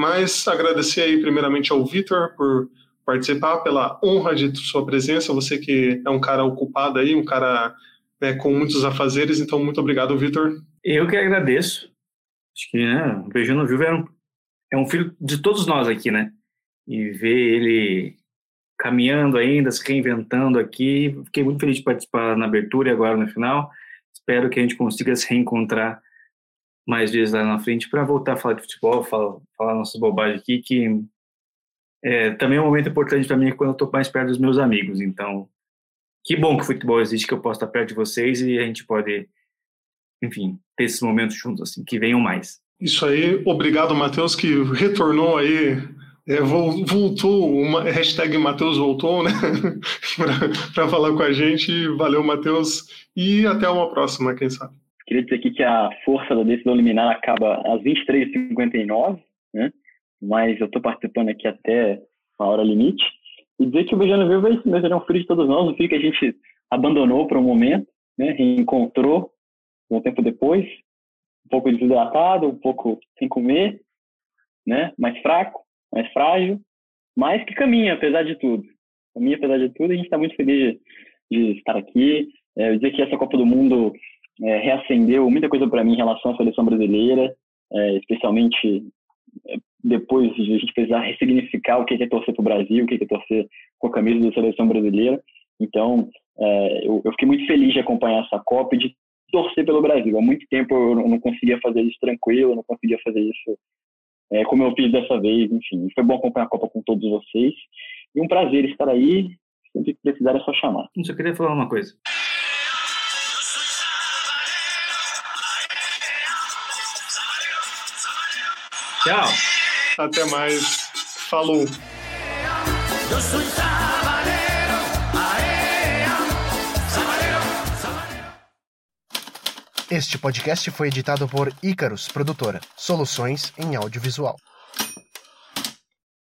Mas agradecer aí primeiramente ao Vitor por participar, pela honra de sua presença, você que é um cara ocupado aí, um cara né, com muitos afazeres, então muito obrigado, Vitor. Eu que agradeço. Acho que né, o Beijando Vivo é um, é um filho de todos nós aqui, né? E ver ele caminhando ainda, se reinventando aqui, fiquei muito feliz de participar na abertura e agora no final. Espero que a gente consiga se reencontrar mais vezes lá na frente para voltar a falar de futebol, falar, falar nossas bobagens aqui, que é, também é um momento importante para mim quando eu estou mais perto dos meus amigos. Então, que bom que o futebol existe, que eu posso estar perto de vocês e a gente pode, enfim, ter esses momentos juntos, assim, que venham mais. Isso aí, obrigado, Matheus, que retornou aí, é, voltou, uma hashtag Matheus voltou, né, para falar com a gente. Valeu, Matheus, e até uma próxima, quem sabe. Queria dizer aqui que a força da decisão liminar acaba às 23h59, né? mas eu estou participando aqui até a hora limite. E dizer que o Beijando Vivo é é um filho de todos nós, um filho que a gente abandonou por um momento, né? reencontrou um tempo depois, um pouco desidratado, um pouco sem comer, né? mais fraco, mais frágil, mas que caminha apesar de tudo. Caminha apesar de tudo, a gente está muito feliz de, de estar aqui. É, dizer que essa Copa do Mundo é, reacendeu muita coisa para mim em relação à seleção brasileira, é, especialmente depois de a gente precisar ressignificar o que é torcer para o Brasil, o que é torcer com a camisa da seleção brasileira. Então, é, eu, eu, fiquei muito feliz de acompanhar essa Copa e de torcer pelo Brasil. Há muito tempo eu não conseguia fazer isso tranquilo, eu não conseguia fazer isso é, como eu fiz dessa vez. Enfim, foi bom acompanhar a Copa com todos vocês. E um prazer estar aí. Sempre que precisar é só chamar. Eu só queria falar uma coisa. Tchau. Até mais. Falou. Este podcast foi editado por Icarus Produtora, soluções em audiovisual.